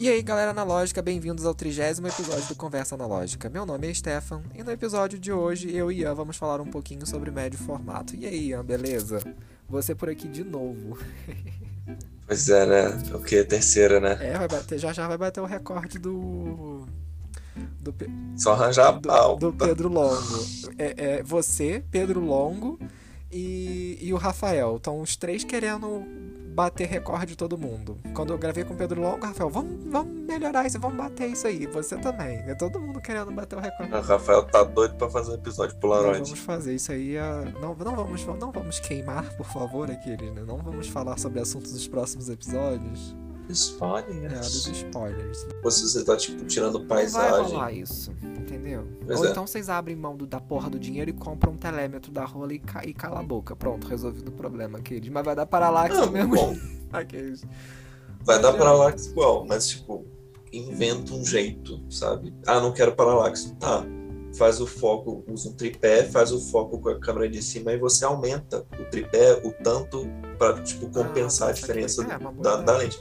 E aí, galera analógica, bem-vindos ao trigésimo episódio do Conversa Analógica. Meu nome é Stefan e no episódio de hoje eu e Ian vamos falar um pouquinho sobre médio formato. E aí, Ian, beleza? Você por aqui de novo. Pois é, né? O que? Terceira, né? É, vai bater, já já vai bater o recorde do. Do, Só arranjar a do, do Pedro Longo. É, é você, Pedro Longo e, e o Rafael. Estão os três querendo bater recorde de todo mundo. Quando eu gravei com o Pedro Longo, Rafael, vamos, vamos melhorar isso, vamos bater isso aí. Você também. É todo mundo querendo bater o recorde. O Rafael tá doido pra fazer um episódio Não Polaroid. vamos fazer isso aí. ah, Não, não, vamos, não vamos queimar, por favor, aqueles, né? Não vamos falar sobre assuntos dos próximos episódios. É, dos Spoilers. se você tá, tipo, tirando Não vai paisagem. rolar isso, entendeu? Pois Ou é. então vocês abrem mão do- da porra do dinheiro e compram um telêmetro da rola e, ca- e cala a boca. Pronto, resolvido o problema, aqueles. Mas vai dar paralaxe Não, mesmo. bom, Aqueles. vai dar paralaxe igual, mas, tipo, inventa um jeito, sabe? Ah, não quero paralaxe. Tá. Faz o foco, usa um tripé, faz o foco com a câmera de cima e você aumenta o tripé o tanto pra, tipo, compensar Ah, a diferença é, da, da lente.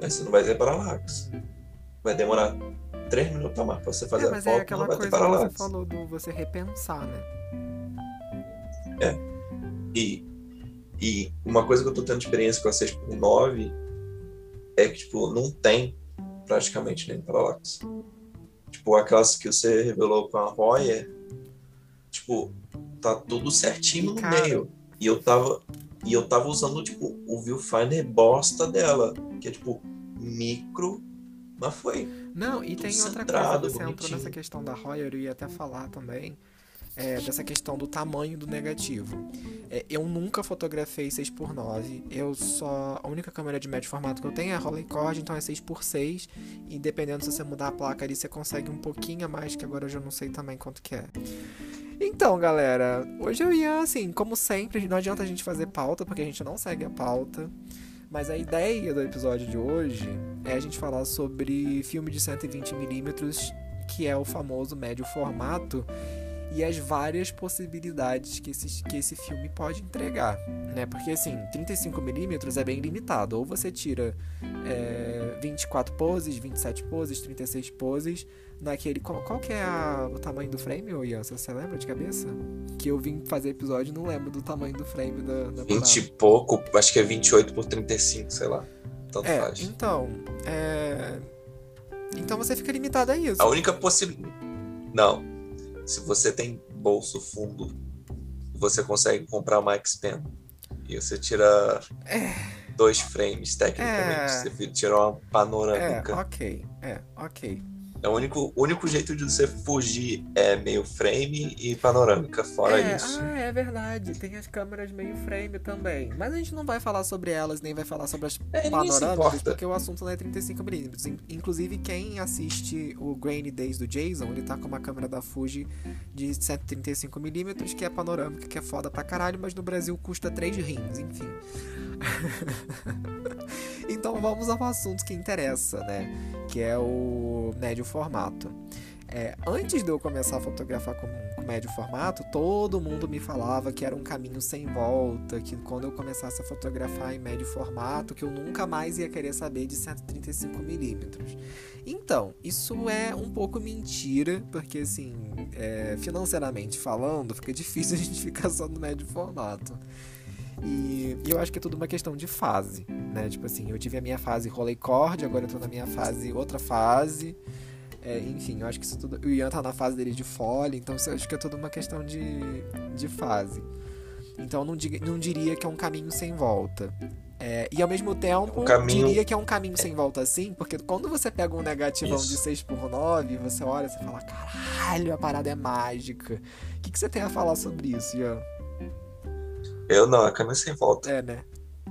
Mas você não vai ter paralaxe. Vai demorar três minutos a mais pra você fazer É, a mas foto, é aquela não vai coisa ter que você falou do você repensar, né? E, e uma coisa que eu tô tendo experiência com a 6x9 é que, tipo, não tem praticamente nem paralaxe. Tipo, aquelas que você revelou com a Royer, tipo, tá tudo certinho no Cara. meio. E eu tava. E eu tava usando, tipo, o viewfinder bosta dela. Que é tipo micro, mas foi. Não, e tem outra coisa, você entrou bonitinho. nessa questão da Royer, eu ia até falar também, é, dessa questão do tamanho do negativo. É, eu nunca fotografei 6x9, eu só. A única câmera de médio formato que eu tenho é a Rolleicord, então é 6x6, e dependendo se você mudar a placa ali, você consegue um pouquinho a mais, que agora eu já não sei também quanto que é. Então, galera, hoje eu ia, assim, como sempre, não adianta a gente fazer pauta, porque a gente não segue a pauta. Mas a ideia do episódio de hoje é a gente falar sobre filme de 120mm, que é o famoso médio formato, e as várias possibilidades que esse, que esse filme pode entregar, né? Porque assim, 35mm é bem limitado. Ou você tira é, 24 poses, 27 poses, 36 poses naquele. Qual, qual que é a- o tamanho do frame, ô Ian? Você lembra de cabeça? Que eu vim fazer episódio e não lembro do tamanho do frame da, da 20 parada. e pouco, acho que é 28 por 35, sei lá. Tanto É, faz. então, é... Então você fica limitado a isso. A única possibilidade. Não. Se você tem bolso fundo, você consegue comprar uma X-Pen. E você tira dois frames, tecnicamente. É. Você tira uma É, panorâmica. ok, é, ok. É, o único, o único jeito de você fugir é meio frame e panorâmica. Fora é, isso. Ah, é verdade. Tem as câmeras meio frame também. Mas a gente não vai falar sobre elas, nem vai falar sobre as É, panorâmicas, porque o assunto não é 35mm. In- Inclusive, quem assiste o Grainy Days do Jason, ele tá com uma câmera da Fuji de 135mm, que é panorâmica, que é foda pra caralho, mas no Brasil custa 3 rins, enfim. então vamos ao assunto que interessa, né? Que é o médio formato. É, antes de eu começar a fotografar com, com médio formato, todo mundo me falava que era um caminho sem volta, que quando eu começasse a fotografar em médio formato, que eu nunca mais ia querer saber de 135mm. Então, isso é um pouco mentira, porque assim, é, financeiramente falando, fica difícil a gente ficar só no médio formato. E, e eu acho que é tudo uma questão de fase, né? Tipo assim, eu tive a minha fase Rolleicord, agora eu tô na minha fase, outra fase. É, enfim, eu acho que isso tudo. O Ian tá na fase dele de folha, então eu acho que é tudo uma questão de, de fase. Então eu não, diga- não diria que é um caminho sem volta. É, e ao mesmo tempo, Um caminho- diria que é um caminho sem volta sim, porque quando você pega um negativão Isso. de 6x9, você olha e fala: caralho, a parada é mágica. O que, que você tem a falar sobre isso, Ian? Eu não, é caminho sem volta. É, né?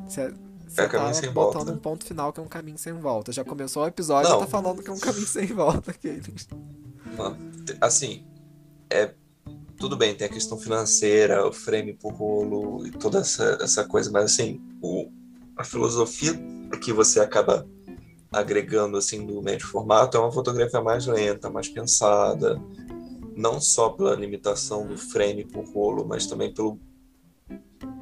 Você, você É tá caminho sem botando volta. um ponto final que é um caminho sem volta. Já começou o episódio e tá falando que é um caminho sem volta. aqui. Assim, é. Tudo bem, tem a questão financeira, o frame por rolo e toda essa, essa coisa, mas assim, o, a filosofia que você acaba agregando assim do médio formato é uma fotografia mais lenta, mais pensada, não só pela limitação do frame por rolo, mas também pelo,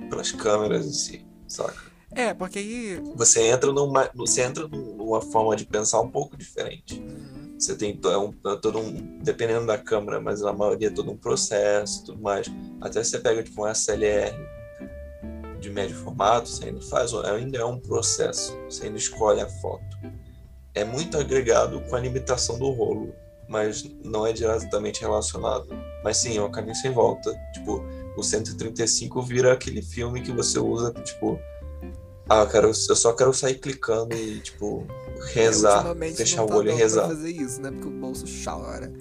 pelas câmeras em si, saca? É, porque aí. Você entra numa, você entra num, num uma forma de pensar um pouco diferente. Uhum. Você tem é um, é todo um, dependendo da câmera, mas na maioria é todo um processo, tudo mais. Até você pega tipo um SLR de médio formato, você ainda faz, ainda é um processo. Você ainda escolhe a foto. É muito agregado com a limitação do rolo, mas não é diretamente relacionado. Mas sim, é um caminho sem volta. Tipo, o 135 vira aquele filme que você usa, tipo, ah, cara, eu só quero sair clicando e, tipo, rezar, fechar o tá olho e rezar. Fazer isso, né? Porque o bolso chora.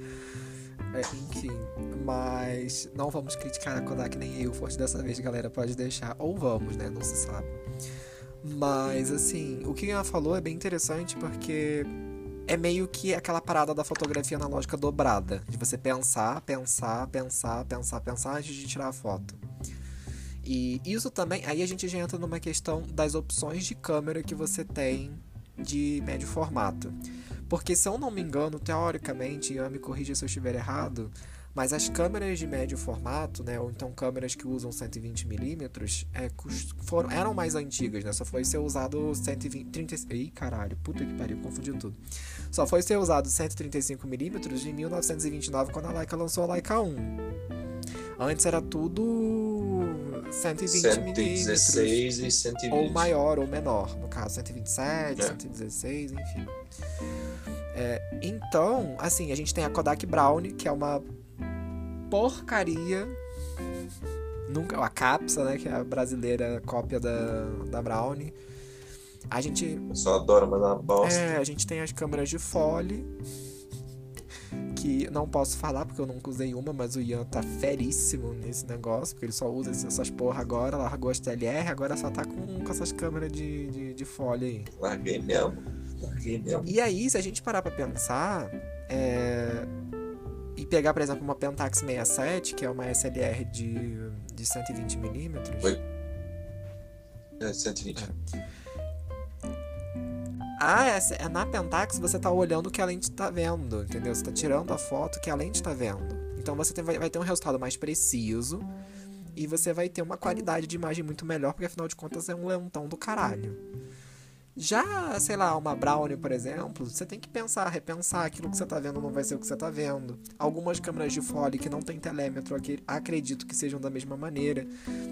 É, enfim, mas não vamos criticar a Kodak nem eu, forte dessa vez, galera, pode deixar. Ou vamos, né? Não se sabe. Mas, assim, o que ela falou é bem interessante porque é meio que aquela parada da fotografia analógica dobrada. De você pensar, pensar, pensar, pensar, pensar antes de tirar a foto. E isso também, aí a gente já entra numa questão das opções de câmera que você tem de médio formato. Porque se eu não me engano, teoricamente, e me corrija se eu estiver errado, mas as câmeras de médio formato, né, ou então câmeras que usam 120mm, é, foram, eram mais antigas, né? Só foi ser usado 120, 30, ih, caralho, puta que pariu, confundi tudo. Só foi ser usado 135mm em 1929 quando a Leica lançou a Leica 1. Antes era tudo 120mm. 116 e 120. Ou maior ou menor. No caso, 127, é. 116, enfim. É, então, assim, a gente tem a Kodak Brownie, que é uma porcaria. Nunca, a Capsa, né, que é a brasileira cópia da, da Brownie. A gente. Eu só adoro mandar bosta. É, a gente tem as câmeras de fole. Que não posso falar porque eu nunca usei uma, mas o Ian tá feríssimo nesse negócio, porque ele só usa essas porra agora, largou as TLR, agora só tá com, com essas câmeras de, de, de fole aí. Larguei mesmo. Larguei mesmo. E aí, se a gente parar pra pensar, é, e pegar, por exemplo, uma Pentax 67, que é uma SLR de, de 120mm. Oi? É, 120. É. Ah, é, na Pentax você tá olhando o que a lente tá vendo, entendeu? Você tá tirando a foto que a lente tá vendo. Então você tem, vai, vai ter um resultado mais preciso e você vai ter uma qualidade de imagem muito melhor, porque afinal de contas é um lentão do caralho. Já, sei lá, uma Brownie, por exemplo, você tem que pensar, repensar, aquilo que você está vendo não vai ser o que você está vendo. Algumas câmeras de fole que não tem telêmetro, acredito que sejam da mesma maneira.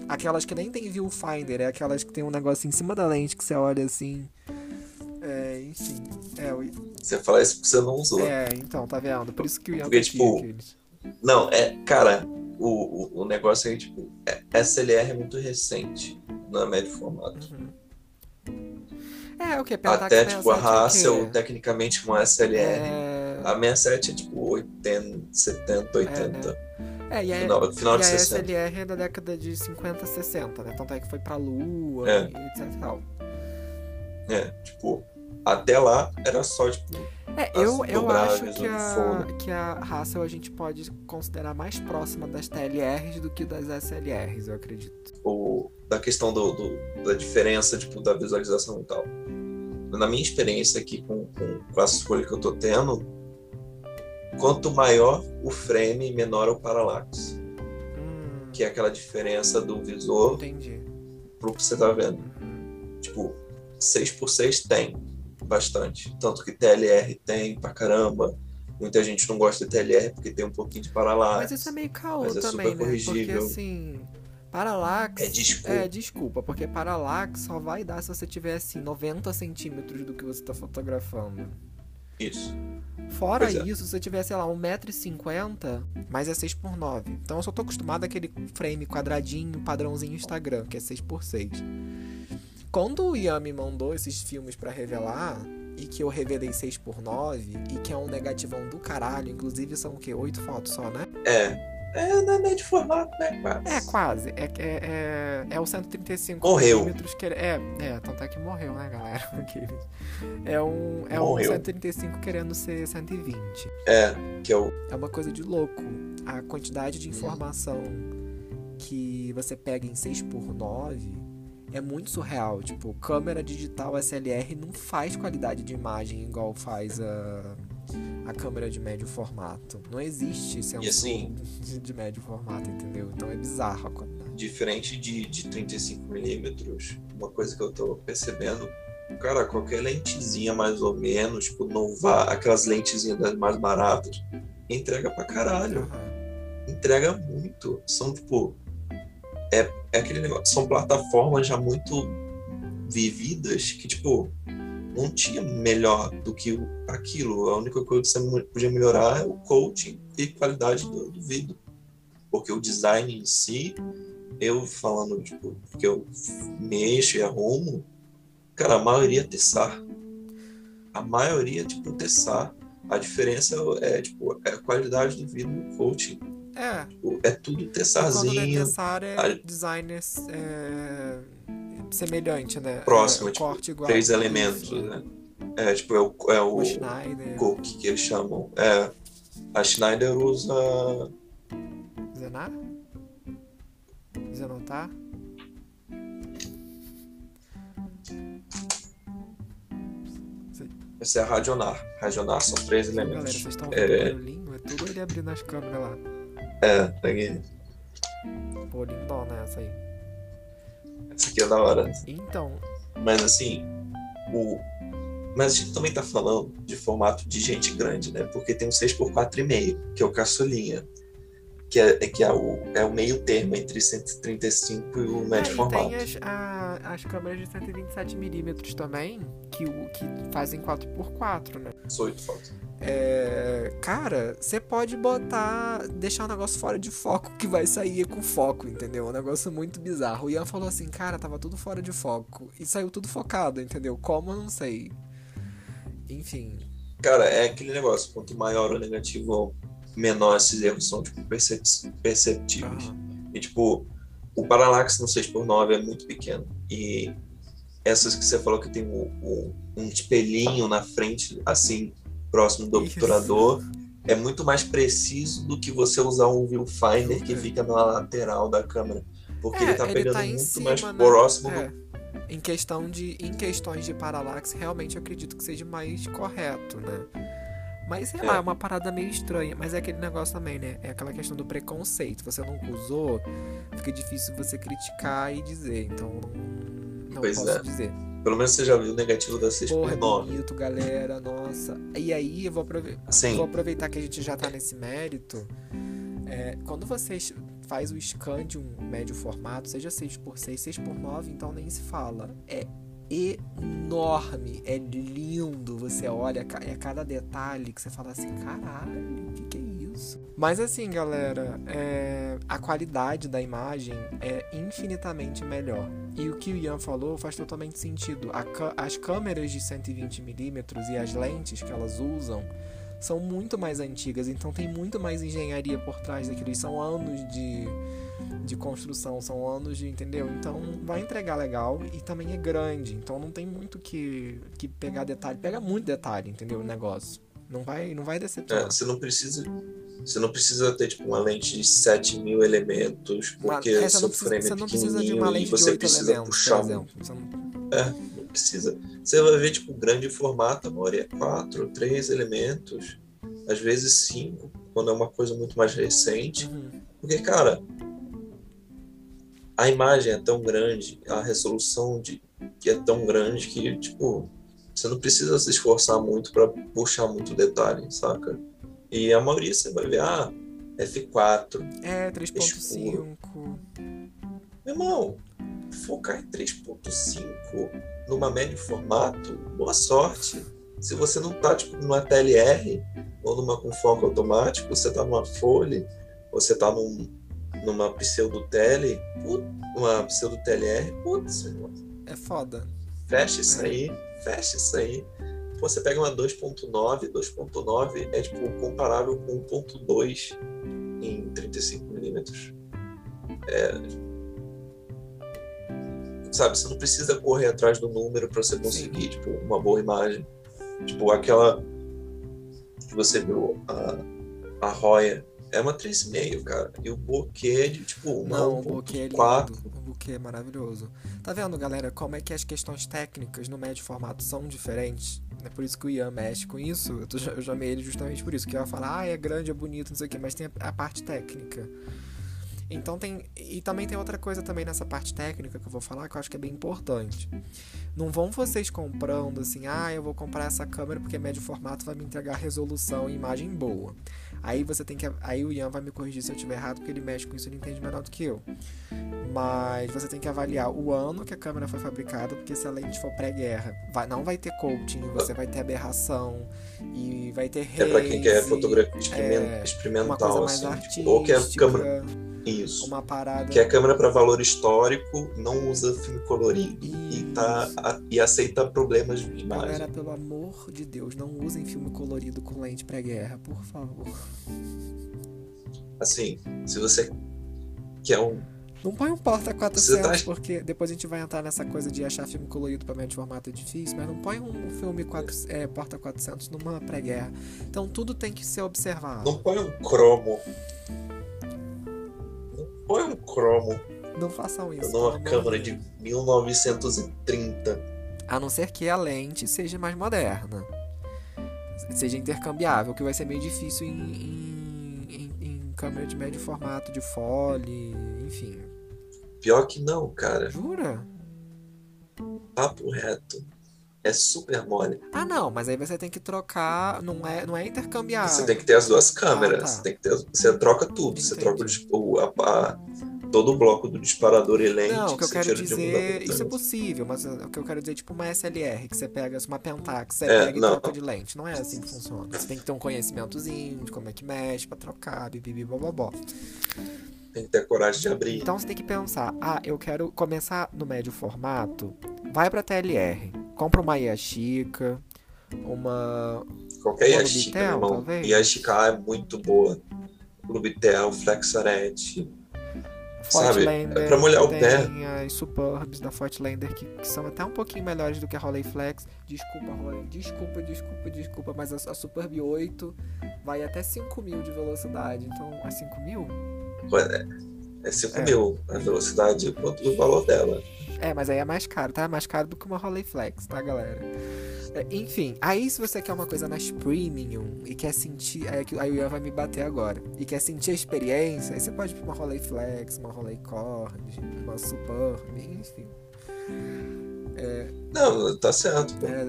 Aquelas que nem tem viewfinder, é aquelas que tem um negócio em cima da lente que você olha assim. É, enfim. É, eu... Você fala isso porque você não usou. É, então, tá vendo? Por isso que o Ian Porque, tipo, aqueles. Não, é, cara, o, o, o negócio aí, tipo, é, SLR é muito recente, não é médio formato. Uhum. É, o que? Até, tipo, a Hassel, tecnicamente, com a SLR. É... A 67 é, tipo, 80, 70, 80. É, né? é e a, final, final e a SLR é da década de 50, 60, né? Tanto é que foi pra Lua é. e etc e tal. É, tipo, até lá era só, tipo... É, eu, eu acho que a, que a Hassel a gente pode considerar mais próxima das TLRs do que das SLRs, eu acredito. O, da questão do, do, da diferença, tipo, da visualização e tal na minha experiência aqui com, com, com a escolha que eu tô tendo, quanto maior o frame, menor o parallax. Hum. Que é aquela diferença do visor Entendi. pro que você tá vendo. Uhum. Tipo, 6x6 tem bastante. Tanto que TLR tem pra caramba. Muita gente não gosta de TLR porque tem um pouquinho de parallax. Mas isso é meio caô é também, né? Porque assim Parallax. É desculpa. É desculpa, porque parallax só vai dar se você tiver assim 90 centímetros do que você está fotografando. Isso. Fora é. isso, se você tiver, sei lá, 1,50m, mais é 6x9. Então eu só tô acostumado àquele frame quadradinho, padrãozinho Instagram, que é 6x6. Quando o Ian me mandou esses filmes para revelar, e que eu revelei 6x9, e que é um negativão do caralho, inclusive são o quê? 8 fotos só, né? É. É, não é médio formato, né? Quase. É, quase. É, é, é, é o 135 morreu. milímetros que é, é, tanto é que morreu, né, galera? É um, é um 135 querendo ser 120. É, que é o... É uma coisa de louco. A quantidade de informação que você pega em 6 por 9 é muito surreal. Tipo, câmera digital SLR não faz qualidade de imagem igual faz a a câmera de médio formato. Não existe sensor assim, de, de, médio formato, entendeu? Então é bizarro a qualidade. Diferente de, de 35mm, uma coisa que eu tô percebendo cara, qualquer lentezinha mais ou menos, tipo, não vá, aquelas lentezinhas das mais baratas, entrega pra caralho. Entrega muito. São, tipo, é, é aquele negócio, são plataformas já muito vividas que, tipo, não tinha melhor do que aquilo. A única coisa que você podia melhorar é o coaching e qualidade do, do vídeo. Porque o design em si, eu falando, tipo, que eu mexo e arrumo, cara, a maioria é Tessar. A maioria é, tipo, Tessar. A diferença é, tipo, é a qualidade do vídeo no coaching. É, Tipo, É tudo Tessarzinho. necessário é a- designer é, semelhante, né? Próximo, é, tipo, igual. três elementos, né? É, tipo, é o, é o O Schneider, Cook que eles chamam. É, a Schneider usa. Zenar? Zenotar? Essa é a Radionar. Radionar são três Galera, elementos. vocês estão É. vendo o barulhinho? É tudo ele abrindo as câmeras lá. É, tá aqui. Pô, lindona essa aí. Essa aqui é da hora. Então, Mas assim, o. Mas a gente também tá falando de formato de gente grande, né? Porque tem o 6x4,5, que é o caçulinha. Que é, é que é, o, é o meio termo entre 135 e o é, médio e formato. tem as, a- as câmeras de 127mm também, que, o- que fazem 4x4, né? 18 fotos. É, cara, você pode botar, deixar o negócio fora de foco que vai sair com foco, entendeu? É um negócio muito bizarro. O Ian falou assim, cara, tava tudo fora de foco e saiu tudo focado, entendeu? Como eu não sei. Enfim, Cara, é aquele negócio, quanto maior o negativo, menor esses erros são tipo, percep- perceptíveis. E tipo, o paralaxe no 6x9 é muito pequeno. E essas que você falou que tem o- o- um espelhinho na frente, assim, próximo do obturador, é muito mais preciso do que você usar um viewfinder que fica na lateral da câmera. Porque É, ele tá ele pegando tá muito cima, mais né? próximo do É. Em questão de, em questões de paralaxe, realmente eu acredito que seja mais correto, né? Mas sei É. lá, é uma parada meio estranha. Mas é aquele negócio também, né? É aquela questão do preconceito. Você nunca usou, fica difícil você criticar e dizer. Então, não, não Pois posso é. dizer. Pelo menos você já viu o negativo da Porra, é 6x9. bonito, galera. Nossa. E aí, eu vou, aprove- Sim. vou aproveitar que a gente já tá nesse mérito. É, quando você faz o scan de um médio formato, seja 6x6, 6x9, então nem se fala. É enorme, é lindo. Você olha, é cada detalhe que você fala assim, caralho, o que, que é isso? Mas assim, galera, é, a qualidade da imagem é infinitamente melhor. E o que o Ian falou faz totalmente sentido. As câmeras de 120mm e as lentes que elas usam são muito mais antigas, então tem muito mais engenharia por trás daquilo. E são anos de, de construção, são anos de. Entendeu? Então vai entregar legal e também é grande, então não tem muito que, que pegar detalhe. Pega muito detalhe, entendeu? O negócio. Não vai, não vai É, decepcionar. você não precisa. Você não precisa ter tipo, uma lente de 7 mil elementos, porque é, você seu precisa, frame você é não precisa de uma e lente de você 8 precisa elementos, puxar por exemplo. Você não- Não precisa. Você vai ver, tipo, grande formato, a maioria é quatro, três elementos, às vezes cinco, quando é uma coisa muito mais recente. Uhum. Porque, cara, a imagem é tão grande, a resolução de, que é tão grande que, tipo, você não precisa se esforçar muito para puxar muito detalhe, saca? E a maioria você vai ver, ah, F4. É, 3.5. Meu irmão, focar em 3.5 numa médio formato, boa sorte. Se você não tá tipo numa TLR ou numa com foco automático, você tá numa Foley, você tá num, numa pseudo tele, put- uma pseudo TLR, putz, É foda. fecha isso aí, fecha isso aí. Pô, Você pega uma 2.9, 2.9 é tipo comparável com 1.2 em 35mm. É... Sabe, você não precisa correr atrás do número para você conseguir tipo, uma boa imagem. Tipo, aquela que você viu, a, a Roya, é uma 3,5, cara. E o é de tipo uma Não, o buquê é lindo. 1.4. O buquê é maravilhoso. Tá vendo, galera, como é que as questões técnicas no médio formato são diferentes? É por isso que o Ian mexe com isso. Eu, tô, eu chamei ele justamente por isso. Que ela fala, ah, é grande, é bonito, não sei o quê, mas tem a, a parte técnica. Então tem. E também tem outra coisa também nessa parte técnica que eu vou falar que eu acho que é bem importante. Não vão vocês comprando assim, ah, eu vou comprar essa câmera porque médio formato vai me entregar resolução e imagem boa. Aí você tem que. Aí o Ian vai me corrigir se eu estiver errado, porque ele mexe com isso e ele entende melhor do que eu. Mas você tem que avaliar o ano que a câmera foi fabricada, porque se a lente for pré-guerra, vai, não vai ter coating, você vai ter aberração e vai ter haze, É pra quem quer fotografia experimental, é, experimental uma coisa assim, tipo, ou que a câmera isso. Uma parada. Que a câmera para valor histórico não usa filme colorido e, tá, a, e aceita problemas de imagem. Galera, pelo amor de Deus, não usem filme colorido com lente pré-guerra, por favor. Assim, se você quer um. Não põe um porta 400, tá... porque depois a gente vai entrar nessa coisa de achar filme colorido para médio formato é difícil, mas não põe um filme 4, é, porta 400 numa pré-guerra. Então tudo tem que ser observado. Não põe um cromo Põe um cromo. Não façam isso. Numa câmera de 1930. A não ser que a lente seja mais moderna. Seja intercambiável, que vai ser meio difícil em, em, em, em câmera de médio formato, de fole, enfim. Pior que não, cara. Jura? Papo reto é super mole. Ah, não, mas aí você tem que trocar, não é, não é intercambiável. Você tem que ter as duas câmeras, ah, tá. você tem que ter, você troca tudo, Entendi. você troca o, a, a, todo o bloco do disparador e lente. Não, o que eu quero dizer, isso é possível, mas o que eu quero dizer é tipo uma SLR, que você pega uma Pentax, você é, pega não. e troca de lente, não é assim que funciona. Você tem que ter um conhecimentozinho de como é que mexe pra trocar, bibibi, bobobó. Tem que ter coragem de abrir. Então você tem que pensar, ah, eu quero começar no médio formato, vai pra TLR compra uma Yashica, uma. Qualquer Yashica, irmão. Yashica é muito boa. Clubitel, Flexaret. Sabe? É pra molhar o pé. Tem as Superbs da Fortlander que, que, são até um pouquinho melhores do que a Rolleiflex. Desculpa, Rolei. Desculpa, desculpa, desculpa. Mas a, a Superb 8 vai até 5 mil de velocidade. Então, a 5 mil? É, é 5 é. mil a velocidade quanto o valor dela. É, mas aí é mais caro, tá? É mais caro do que uma Rolleiflex, tá, galera? É, enfim, aí se você quer uma coisa mais premium e quer sentir. Aí, aí o Ian vai me bater agora. E quer sentir a experiência, aí você pode ir pra uma Rolleiflex, uma Rolleicord, uma Superb, enfim. É, não, tá certo. É,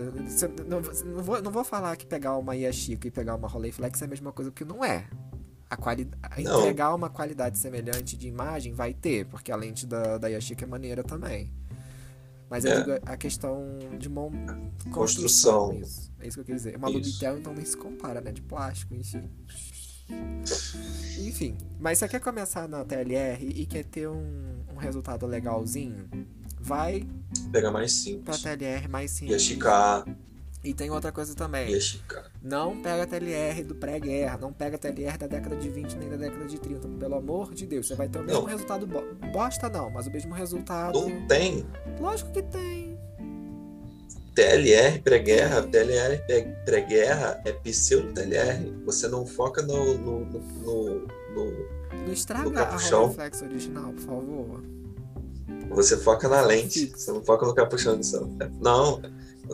não, não, vou, não vou falar que pegar uma Yashica e pegar uma Rolleiflex é a mesma coisa, porque não é a qualidade entregar uma qualidade semelhante de imagem vai ter, porque a lente da, da Yashica é maneira também. Mas é. eu digo a questão de uma construção. construção. Isso. É isso que eu queria dizer. Uma Lubitel, então nem se compara, né? De plástico, enfim. Enfim, mas você quer começar na TLR e quer ter um, um resultado legalzinho, vai. Pegar mais simples. Pra TLR mais simples. Yashica e tem outra coisa também. Não pega TLR do pré-guerra, não pega TLR da década de 20 nem da década de 30. Pelo amor de Deus, você vai ter o mesmo não. resultado. Bo bosta não, mas o mesmo resultado. Não tem. Lógico que tem. TLR pré-guerra, TLR pré-guerra é pseudo-TLR. Você não foca no. no, no, no, no não estraga a Rolleiflex original, por favor. Você foca na lente, você não foca no capuchão céu. Não,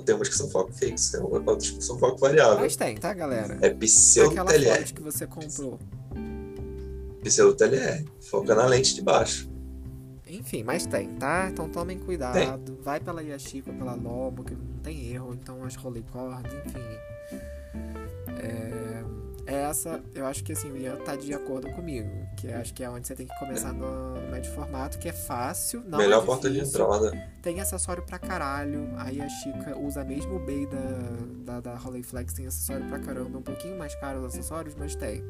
tem umas que são foco fixo, tem outras que são foco variável. Mas tem, tá, galera? É pseudo TLR. Aquela que você comprou. Pseudo TLR. Foca na lente de baixo. Enfim, mas tem, tá? Então tomem cuidado. Tem. Vai pela Yashica, pela Lobo, que não tem erro. Então as Rolleicord, enfim. É essa, eu acho que assim, o Ian tá de acordo comigo. Que acho que é onde você tem que começar no, no médio formato, que é fácil. Não Melhor é porta de entrada. Tem acessório pra caralho. Aí a Chica usa mesmo o Bay da, da, da Rolleiflex, tem acessório pra caramba. Um pouquinho mais caro os acessórios, mas tem.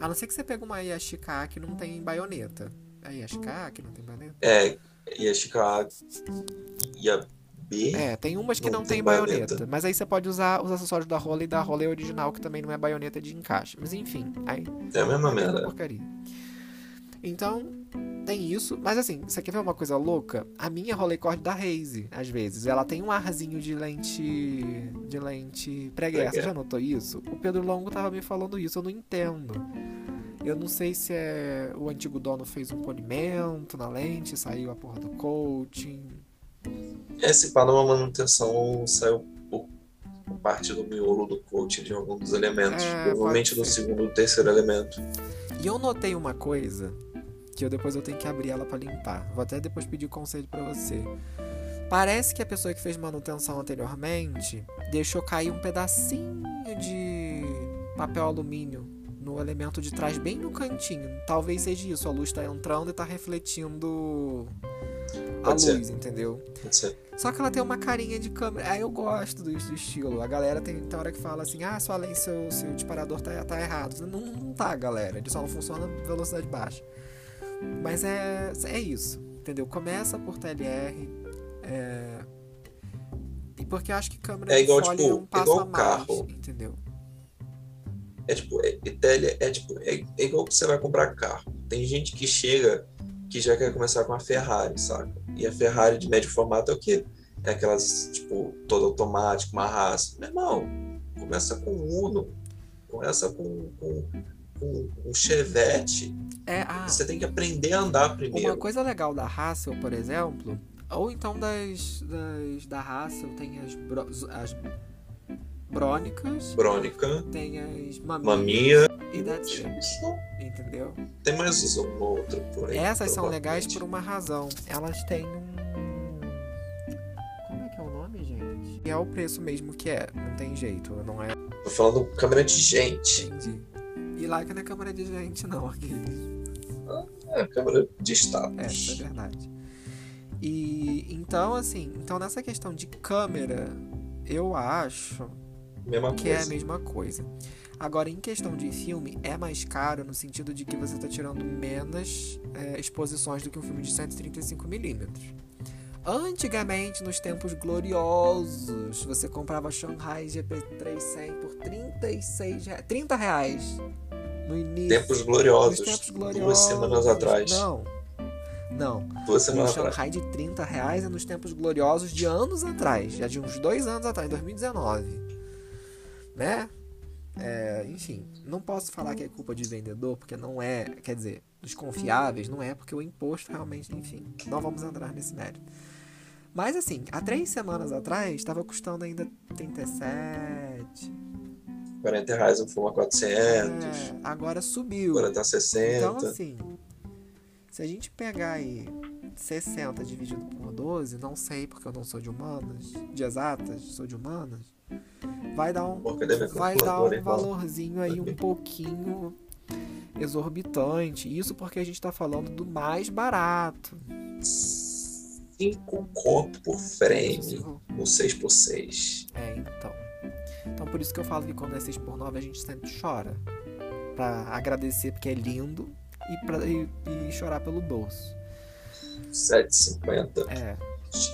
A não ser que você pegue uma Yashica que não tem baioneta. A Yashica que não tem baioneta? É, Yashica e a B. É, tem umas que não, não tem, tem baioneta. baioneta. Mas aí você pode usar os acessórios da Rola e da Rola original, que também não é baioneta de encaixe. Mas enfim, aí. É a mesma merda. Porcaria. Então, tem isso. Mas assim, você quer ver uma coisa louca? A minha Rolleicord da Raze, às vezes, ela tem um arzinho de lente. de lente preguiça. Você já notou isso? O Pedro Longo tava me falando isso, eu não entendo. Eu não sei se é o antigo dono fez um polimento na lente, saiu a porra do coaching. Esse para uma manutenção saiu por parte do miolo do coach de algum dos elementos, é, provavelmente no segundo ou terceiro elemento. E eu notei uma coisa que eu depois eu tenho que abrir ela para limpar. Vou até depois pedir conselho para você. Parece que a pessoa que fez manutenção anteriormente deixou cair um pedacinho de papel alumínio no elemento de trás, bem no cantinho. Talvez seja isso, a luz está entrando e está refletindo a Pode ser. luz, entendeu? Pode ser. Só que ela tem uma carinha de câmera. Aí eu gosto do, do estilo. A galera tem, tem hora que fala assim: ah, sua lente, seu, seu disparador tá, tá errado. Não, não tá, galera. Ele só não funciona velocidade baixa. Mas é, é isso, entendeu? Começa por TLR. É... E porque eu acho que câmera É igual, folha tipo, é um passo igual a mais, carro. entendeu? É tipo, é, Itália é tipo, é, é igual que você vai comprar carro. Tem gente que chega que já quer começar com a Ferrari, saca? E a Ferrari de médio formato é o quê? É aquelas, tipo, todo automático, uma raça. Meu irmão, começa com Uno, começa com, com, com, Chevette. É, ah, Você tem que aprender a andar uma primeiro. coisa legal da Hassel, por exemplo, ou então das, das da Hassel tem as, as brônicas, Brônica, tem as maminhas, Mamia. e that's entendeu? Tem mais um outro por aí. Essas são legais por uma razão. Elas têm um. Como é que é o nome, gente? E é o preço mesmo que é. Não tem jeito. Não é. Tô falando câmera de gente. Entendi. E lá que não é câmera de gente, não. Aqueles. É câmera de É, isso é status. verdade. E então, assim, então nessa questão de câmera, eu acho Mesma que é a coisa. mesma coisa. Agora, em questão de filme, é mais caro no sentido de que você está tirando menos é, exposições do que um filme de 135mm. Antigamente, nos tempos gloriosos, você comprava Shanghai GP300 por 36 rea- 30 reais no início. Tempos gloriosos. tempos gloriosos. Duas semanas atrás. Não. Não. Duas semanas atrás. Shanghai de 30 reais é nos tempos gloriosos de anos atrás, já de uns dois anos atrás, 2019. Né? É, enfim, não posso falar que é culpa de vendedor, porque não é, quer dizer, dos confiáveis, não é, porque o imposto realmente, enfim, não vamos entrar nesse mérito. Mas assim, há três semanas atrás estava custando ainda 37. 40 reais um Fuma 400. É, agora subiu. Agora tá 60. Então, assim, se a gente pegar aí 60 dividido por 12, não sei porque eu não sou de humanas, de exatas, sou de humanas, vai dar um, vai dar um valorzinho aí um pouquinho exorbitante. Isso porque a gente tá falando do mais barato. 5 conto por frame no 6x6. É, então. Então por isso que eu falo que quando é 6 por 9 a gente sempre chora. Pra agradecer porque é lindo e, pra, e, e chorar pelo bolso. 7,50. É,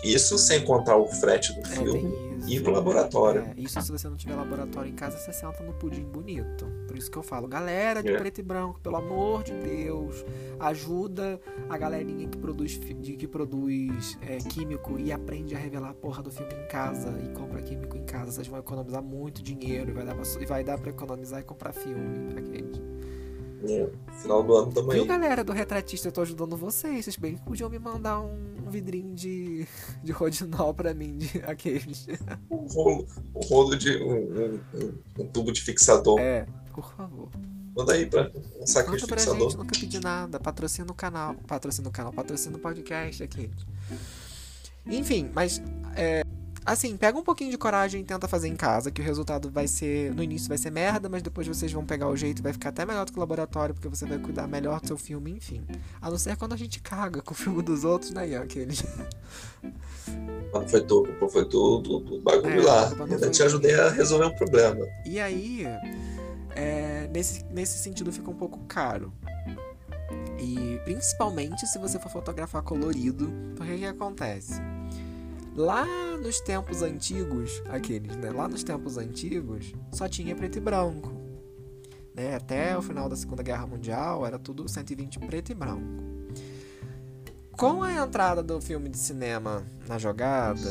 Isso sem contar o frete do é filme isso. e no laboratório. É, isso se você não tiver laboratório em casa, você senta no pudim bonito. Por isso que eu falo, galera de É. preto e branco, pelo amor de Deus, ajuda a galerinha que produz, que produz é, químico e aprende a revelar a porra do filme em casa e compra químico em casa. Vocês vão economizar muito dinheiro e vai dar pra, vai dar pra economizar e comprar filme. Aqueles. É, Final do ano também. Viu, galera do retratista? Eu tô ajudando vocês. Vocês bem que podiam me mandar um, vidrinho de, de rodinol pra mim, de aqueles. Um rolo, um rolo de. Um, um- um- tubo de fixador. É, por favor. Manda aí pra um saquinho de pra fixador. gente, nunca pedi nada. Patrocina o canal. Patrocina o canal, patrocina o podcast aqui. Enfim, mas. é, assim, pega um pouquinho de coragem e tenta fazer em casa, que o resultado vai ser. No início vai ser merda, mas depois vocês vão pegar o jeito e vai ficar até melhor do que o laboratório, porque você vai cuidar melhor do seu filme, enfim. A não ser quando a gente caga com o filme dos outros, né, Ian? Aqueles. Foi tu, culpa foi tu do, do bagulho É, lá. Eu te ajudei a resolver um problema. E aí, é, nesse, nesse sentido fica um pouco caro. E principalmente se você for fotografar colorido, porque o que acontece? Lá nos tempos antigos, aqueles, né? Lá nos tempos antigos, só tinha preto e branco. Né? Até o final da Segunda Guerra Mundial era tudo 120 preto e branco. Com a entrada do filme de cinema na jogada,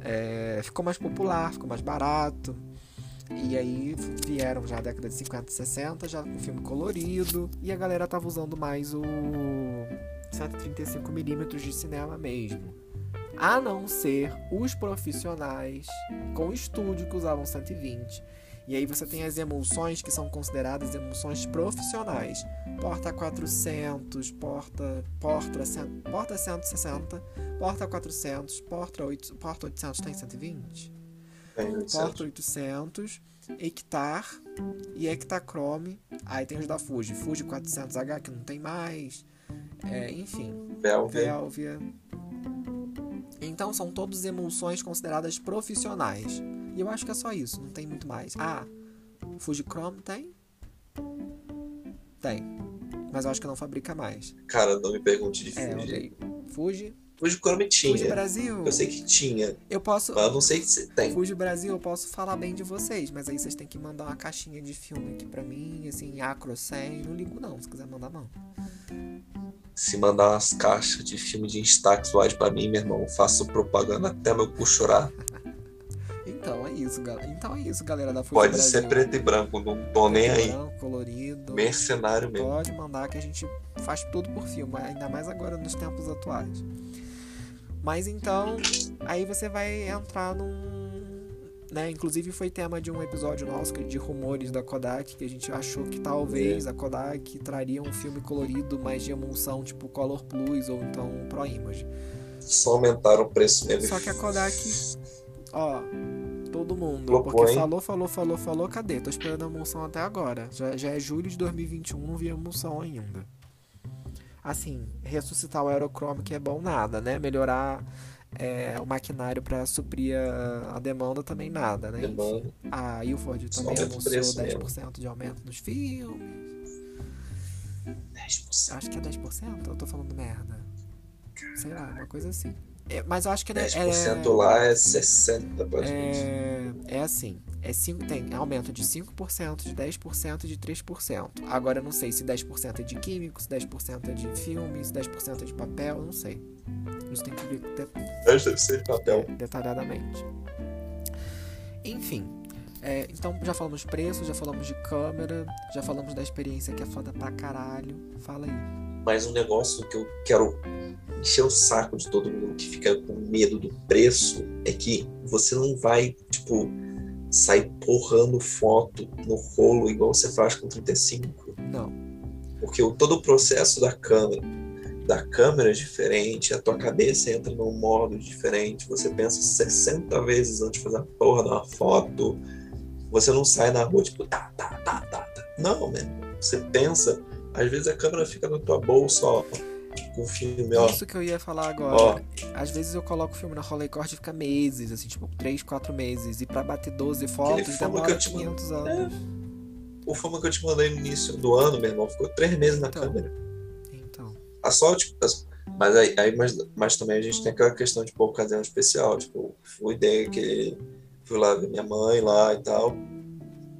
é, ficou mais popular, ficou mais barato. E aí vieram já a década de 50 e 60, já com filme colorido, e a galera tava usando mais o 135mm de cinema mesmo. A não ser os profissionais com estúdio que usavam 120. E aí você tem as emulsões que são consideradas emulsões profissionais. Porta 400, porta porta, porta 160, porta 400, porta 8, porta 800 tem 120? Tem 800. Porta 800, Hectar e Hectachrome. Aí tem os da Fuji, Fuji 400H que não tem mais. É, enfim, Velvet. Velvia. Então são todos emulsões consideradas profissionais. E eu acho que é só isso, não tem muito mais. Ah, Fujichrome tem? Tem. Mas eu acho que não fabrica mais. Cara, não me pergunte de É, Fuji. Fuji. Fuji Chrome Fuji tinha. Brasil. Eu sei que tinha, Eu posso. mas eu não sei se tem. Fuji Brasil, eu posso falar bem de vocês, mas aí vocês têm que mandar uma caixinha de filme aqui pra mim, assim, Acro 100. Não ligo não, se quiser mandar não. Se mandar umas caixas de filme de Instax Wide pra mim, meu irmão, faço propaganda até meu cu chorar. Então é isso, galera. Então é isso, galera da Fuji Pode Brasil. ser preto e branco, não tô nem aí. Branco, colorido. Mercenário mesmo. Pode mandar que a gente faz tudo por filme, ainda mais agora nos tempos atuais. Mas então, aí você vai entrar num. Né? Inclusive foi tema de um episódio nosso que- de rumores da Kodak, que a gente achou que talvez a Kodak traria um filme colorido, mas de emulsão, tipo Color Plus ou então Pro Image. Só aumentaram o preço mesmo. Só que a Kodak, ó, todo mundo, Flopou, porque hein? falou, falou, falou, falou, cadê? Tô esperando a emulsão até agora. Já, já é julho de 2021, não vi a emulsão ainda. Assim, ressuscitar o aerochrome que é bom nada, né? Melhorar é, o maquinário para suprir a, a demanda também nada, né? Demanda. A Ilford também anunciou preço 10% de aumento nos filmes. 10%. Acho que é 10%, eu tô falando merda. Sei lá, uma coisa assim. É, mas eu acho que é, 10% é, lá é 60% praticamente. É, é assim, é cinco, tem aumento de 5%, de 10% e de 3%. Agora eu não sei se 10% é de químico, se 10% é de filme, se 10% é de papel, não sei. Isso tem que ver de- Mas deve ser de papel. detalhadamente. Enfim, é, então já falamos de preço, já falamos de câmera, já falamos da experiência que é foda pra caralho. Fala aí. Mas um negócio que eu quero encher o saco de todo mundo que fica com medo do preço é que você não vai, tipo, sair porrando foto no rolo igual você faz com 35. Não. Porque o, todo o processo da câmera, da câmera é diferente, a tua cabeça entra num modo diferente, você pensa 60 vezes antes de fazer a porra de uma foto, você não sai na rua tipo, tá, tá, tá, tá, tá. Não, mano. Você pensa, às vezes a câmera fica na tua bolsa, ó, com o filme, ó. Isso que eu ia falar agora. Ó. Às vezes eu coloco o filme na Rollercord e fica meses, assim, tipo, 3, 4 meses. E pra bater 12 fotos demora eu te mando- 500 anos. O filme que eu te mandei no início do ano, meu irmão, ficou três meses na Então. câmera. Então. A só, tipo, as- mas aí, aí mas, mas também a gente tem aquela questão de pô, ocasião especial. Tipo, fui ideia que fui lá ver minha mãe lá e tal.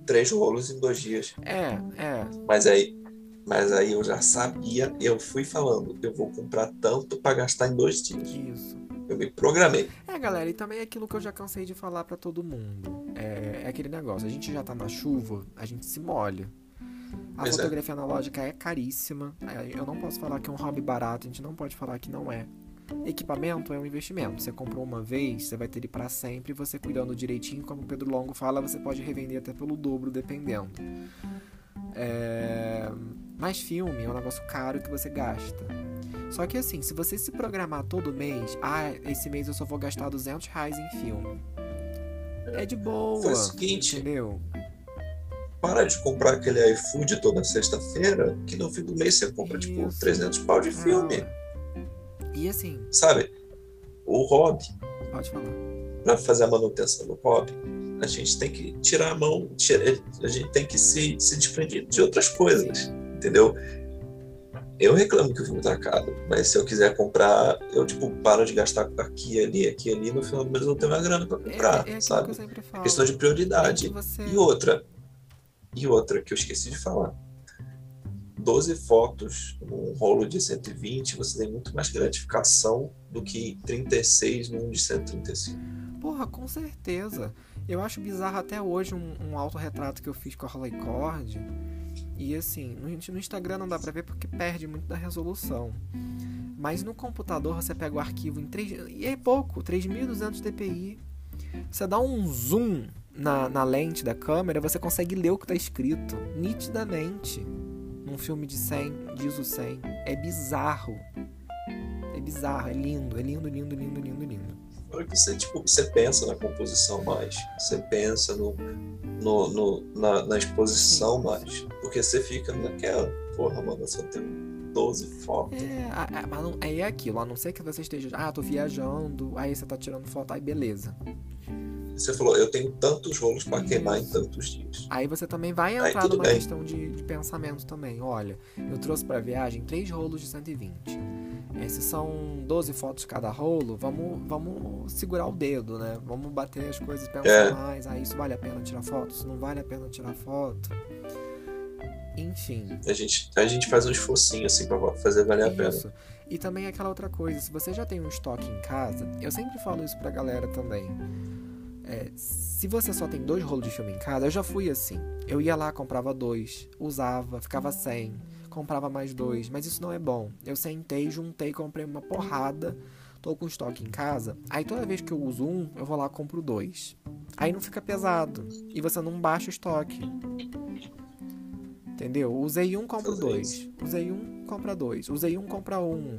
Três rolos em dois dias. É, é. Mas aí, mas aí eu já sabia, eu fui falando, eu vou comprar tanto pra gastar em dois dias. Isso. Eu me programei. É, galera, e também é aquilo que eu já cansei de falar pra todo mundo. É, é aquele negócio, a gente já tá na chuva, a gente se molha. A Pois é. fotografia analógica é caríssima. é, Eu não posso falar que é um hobby barato, a gente não pode falar que não é. Equipamento é um investimento. Você comprou uma vez, você vai ter ele pra sempre. Você cuidando direitinho, como o Pedro Longo fala, você pode revender até pelo dobro, dependendo. É... Mas filme é um negócio caro que você gasta. Só que assim, se você se programar todo mês, ah, esse mês eu só vou gastar 200 reais em filme. É de boa. Foi o seguinte, Entendeu? para de comprar aquele iFood toda sexta-feira, que no fim do mês você compra, tipo, Isso. 300 pau de filme. Ah. E assim, Sabe? O hobby, pode falar. para fazer a manutenção do hobby, a gente tem que tirar a mão, a gente tem que se, se desprender de outras coisas, entendeu? Eu reclamo que o filme tá caro, mas se eu quiser comprar, eu tipo paro de gastar aqui, ali, aqui, ali, no final do mês eu não tenho mais grana para É, comprar, é aquilo sabe? que falo. Questão de prioridade. É que você... E outra, e outra que eu esqueci de falar. 12 fotos num rolo de 120, você tem muito mais gratificação do que 36 num de 135. Porra, com certeza. Eu acho bizarro até hoje um, um autorretrato que eu fiz com a Rolleicord. E assim, no, Instagram não dá pra ver porque perde muito da resolução. Mas no computador você pega o arquivo em 3. E é pouco, 3200 dpi. Você dá um zoom na, na lente da câmera, você consegue ler o que tá escrito nitidamente. Num filme de 100, de ISO 100. É bizarro. É bizarro, é lindo, é lindo, lindo, lindo, lindo, lindo. Porque você, tipo, você pensa na composição mais, você pensa no, no, no na, na, exposição Sim. mais. Porque você fica naquela, porra, mano, só tenho 12 fotos. É, mas não, é aquilo, a não ser que você esteja, ah, tô viajando, aí você tá tirando foto, aí beleza. Você falou, eu tenho tantos rolos para queimar em tantos dias. Aí você também vai entrar aí, numa bem. questão de, de, pensamento também. Olha, eu trouxe para viagem três rolos de 120. Esses são 12 fotos cada rolo, vamos, vamos segurar o dedo, né? Vamos bater as coisas pensar é. mais. Ah, isso vale a pena tirar foto? Isso não vale a pena tirar foto? Enfim. A gente, a gente faz um esforcinho assim pra fazer valer isso. a pena. E também aquela outra coisa, se você já tem um estoque em casa, eu sempre falo isso pra galera também é, se você só tem dois rolos de filme em casa, eu já fui assim. Eu ia lá, comprava dois, usava, ficava sem, comprava mais dois, mas isso não é bom. Eu sentei, juntei, comprei uma porrada, tô com estoque em casa. Aí toda vez que eu uso um, eu vou lá compro dois. Aí não fica pesado e você não baixa o estoque. Entendeu? Usei um, compro dois. Usei um, compra dois. Usei um, compra um.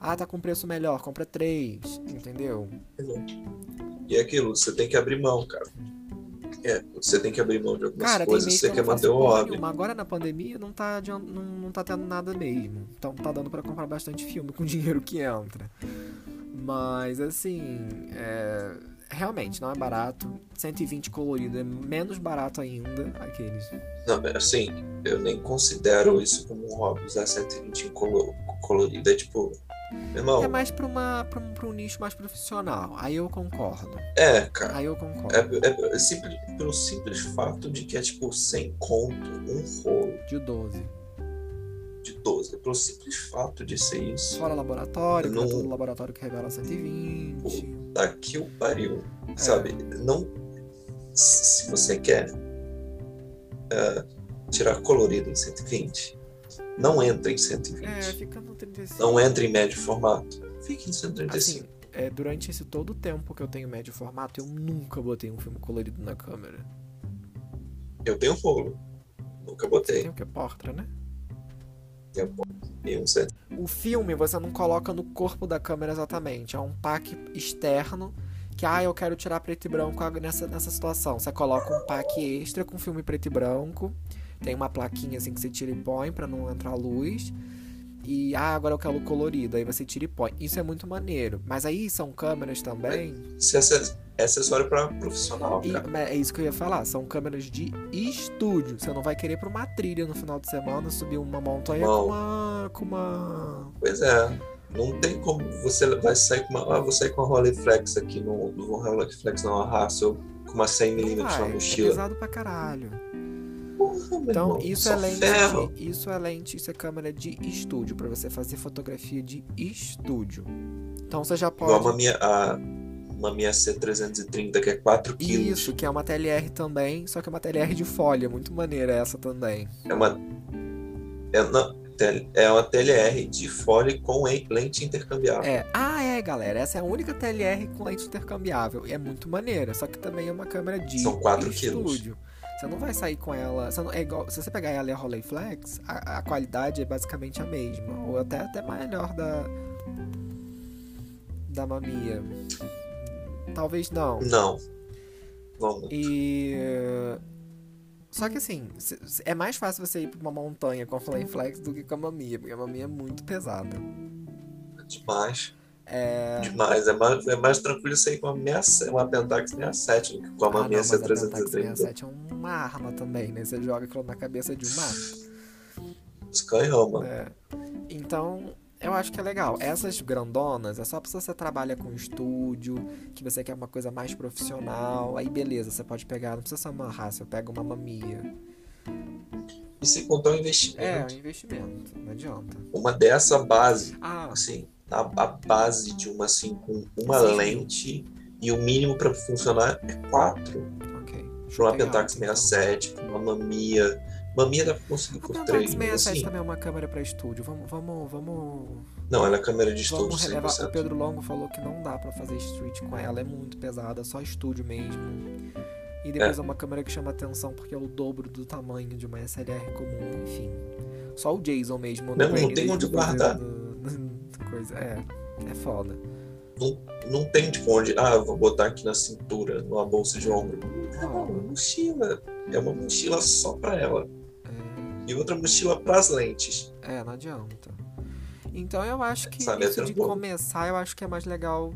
Ah, tá com preço melhor, compra três. Entendeu? E é aquilo, você tem que abrir mão, cara. É, você tem que abrir mão de algumas cara, coisas, você quer manter o hobby. Agora na pandemia não tá, não, não tá tendo nada mesmo. Então tá dando para comprar bastante filme com o dinheiro que entra. Mas assim, é, realmente não é barato. 120 colorido é menos barato ainda aqueles. Não, assim, eu nem considero isso como um hobby usar 120 colorido. É tipo, Irmão, é mais pra, uma, pra, um, pra um nicho mais profissional. Aí eu concordo. É, cara. Aí eu concordo. É, é, é simples, pelo simples fato de que é tipo 100 conto um rolo. De 12. De 12. Pelo simples fato de ser isso. Fora laboratório, não... todo laboratório que revela 120. Daqui o pariu. É. Sabe? Não. Se você quer uh, tirar colorido em 120 não entra em 120. É, fica no 35. Não entra em médio formato. Fica em 135. Assim, é, durante esse todo o tempo que eu tenho médio formato, eu nunca botei um filme colorido na câmera. Eu tenho rolo. Nunca botei. Você tem o que? Portra, né? Tem um certo. O filme você não coloca no corpo da câmera exatamente. É um pack externo que, ah, eu quero tirar preto e branco nessa, nessa situação. Você coloca um pack extra com filme preto e branco tem uma plaquinha assim que você tira e põe para não entrar luz. E ah, agora eu quero colorido, aí você tira e põe. Isso é muito maneiro. Mas aí são câmeras também. Isso é acessório para profissional. E, é isso que eu ia falar. São câmeras de estúdio. Você não vai querer para uma trilha no final de semana subir uma montanha com uma, com uma. Pois é. Não tem como você vai sair com uma. Ah, vou sair com a Rolleiflex aqui no. Não vou Rolleiflex, não, a Hassel com uma 100mm na mochila. É pesado pra caralho. Então, isso é lente, isso é lente, isso é câmera de estúdio, para você fazer fotografia de estúdio. Então você já pode. Igual uma minha, a, uma minha C330, que é 4 kg. Isso, que é uma TLR também, só que é uma TLR de folha, muito maneira essa também. É uma. É, não, é uma TLR de folha com lente intercambiável. É. Ah, é, galera. Essa é a única TLR com lente intercambiável. E é muito maneira. Só que também é uma câmera de São 4 estúdio. Quilos. Você não vai sair com ela. Você não, é igual, se você pegar ela e a Rolleiflex, a, a qualidade é basicamente a mesma. Ou até, até melhor da. Da Mamia. Talvez não. Não. Vamos. E. Só que assim, é mais fácil você ir pra uma montanha com a Rolleiflex do que com a Mamia, porque a Mamia é muito pesada. Demais. É... Demais, é mais, é mais tranquilo sair com uma, uma Pentax 67 do que com uma ah, 6330. A Pentax 67 é uma arma também, né? Você joga aquilo na cabeça de um mato. Escanhou, mano. É. Então, eu acho que é legal. Essas grandonas é só pra você trabalha com estúdio, que você quer uma coisa mais profissional. Aí beleza, você pode pegar, não precisa ser uma raça, eu pego uma mamia. E se contar um investimento. É, um investimento, não adianta. Uma dessa base, ah. assim, a, a base de uma assim com uma Sim. lente e o mínimo para funcionar é 4. Para uma Pentax 67, para uma Mamia. Mamia dá para conseguir por 3. A Pentax 67 assim. também é uma câmera para estúdio. Vamos, vamos, vamos. Não, ela é câmera de estúdio. Vamos relevar. O Pedro Longo falou que não dá para fazer street com ela, é muito pesada, só estúdio mesmo. E depois é. uma câmera que chama atenção porque é o dobro do tamanho de uma SLR comum, enfim. Só o Jason mesmo. Não, não tem onde guardar. coisa. É, é foda. Não, não tem tipo onde. Ah, vou botar aqui na cintura, numa bolsa de ombro. Não, é uma mochila. É uma mochila só pra ela. É... E outra mochila pras lentes. É, não adianta. Então eu acho que Sabe, isso de começar, eu acho que é mais legal.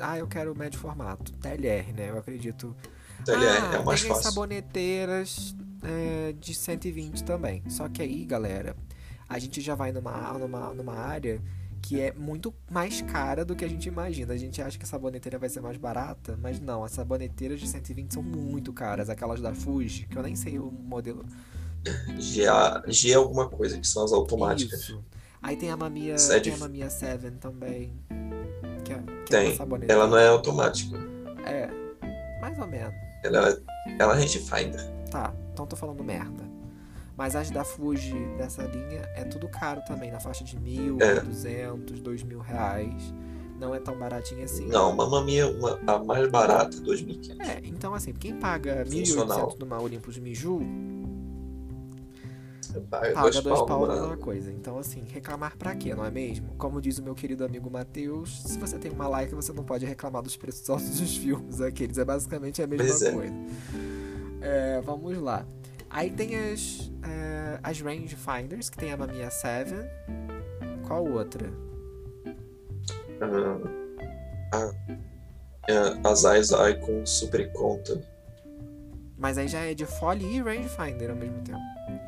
Ah, eu quero médio formato. TLR, né? Eu acredito. TLR ah, é mais tem fácil. saboneteiras é, de 120 também. Só que aí, galera, a gente já vai numa, numa, numa área que é muito mais cara do que a gente imagina. A gente acha que a saboneteira vai ser mais barata, mas não, as saboneteiras de 120 são muito caras, aquelas da Fuji, que eu nem sei o modelo. G, G é alguma coisa, que são as automáticas. Isso. Aí tem a Mamia, é tem a Mamia 7 também. Que é, que tem. É ela não é automática. É, mais ou menos. Ela, ela é range finder. Tá, então tô falando merda. Mas as da Fuji dessa linha é tudo caro também, na faixa de mil, é. duzentos, dois mil reais. Não é tão baratinha assim. Não, uma Mia, uma, a mais barata, 2.500. É, então assim, quem paga 1.800 numa Olympus Miju, paga, paga dois, dois pau numa coisa. Então assim, reclamar pra quê, não é mesmo? Como diz o meu querido amigo Matheus, se você tem uma like, você não pode reclamar dos preços altos dos filmes. Aqueles é basicamente a mesma é. coisa. É. vamos lá. Aí tem as, uh, as Rangefinders, que tem a Mamiya 7. Qual outra? Uh, a, é, as Eyes com Super Conta. Mas aí já é de Folly e Rangefinder ao mesmo tempo.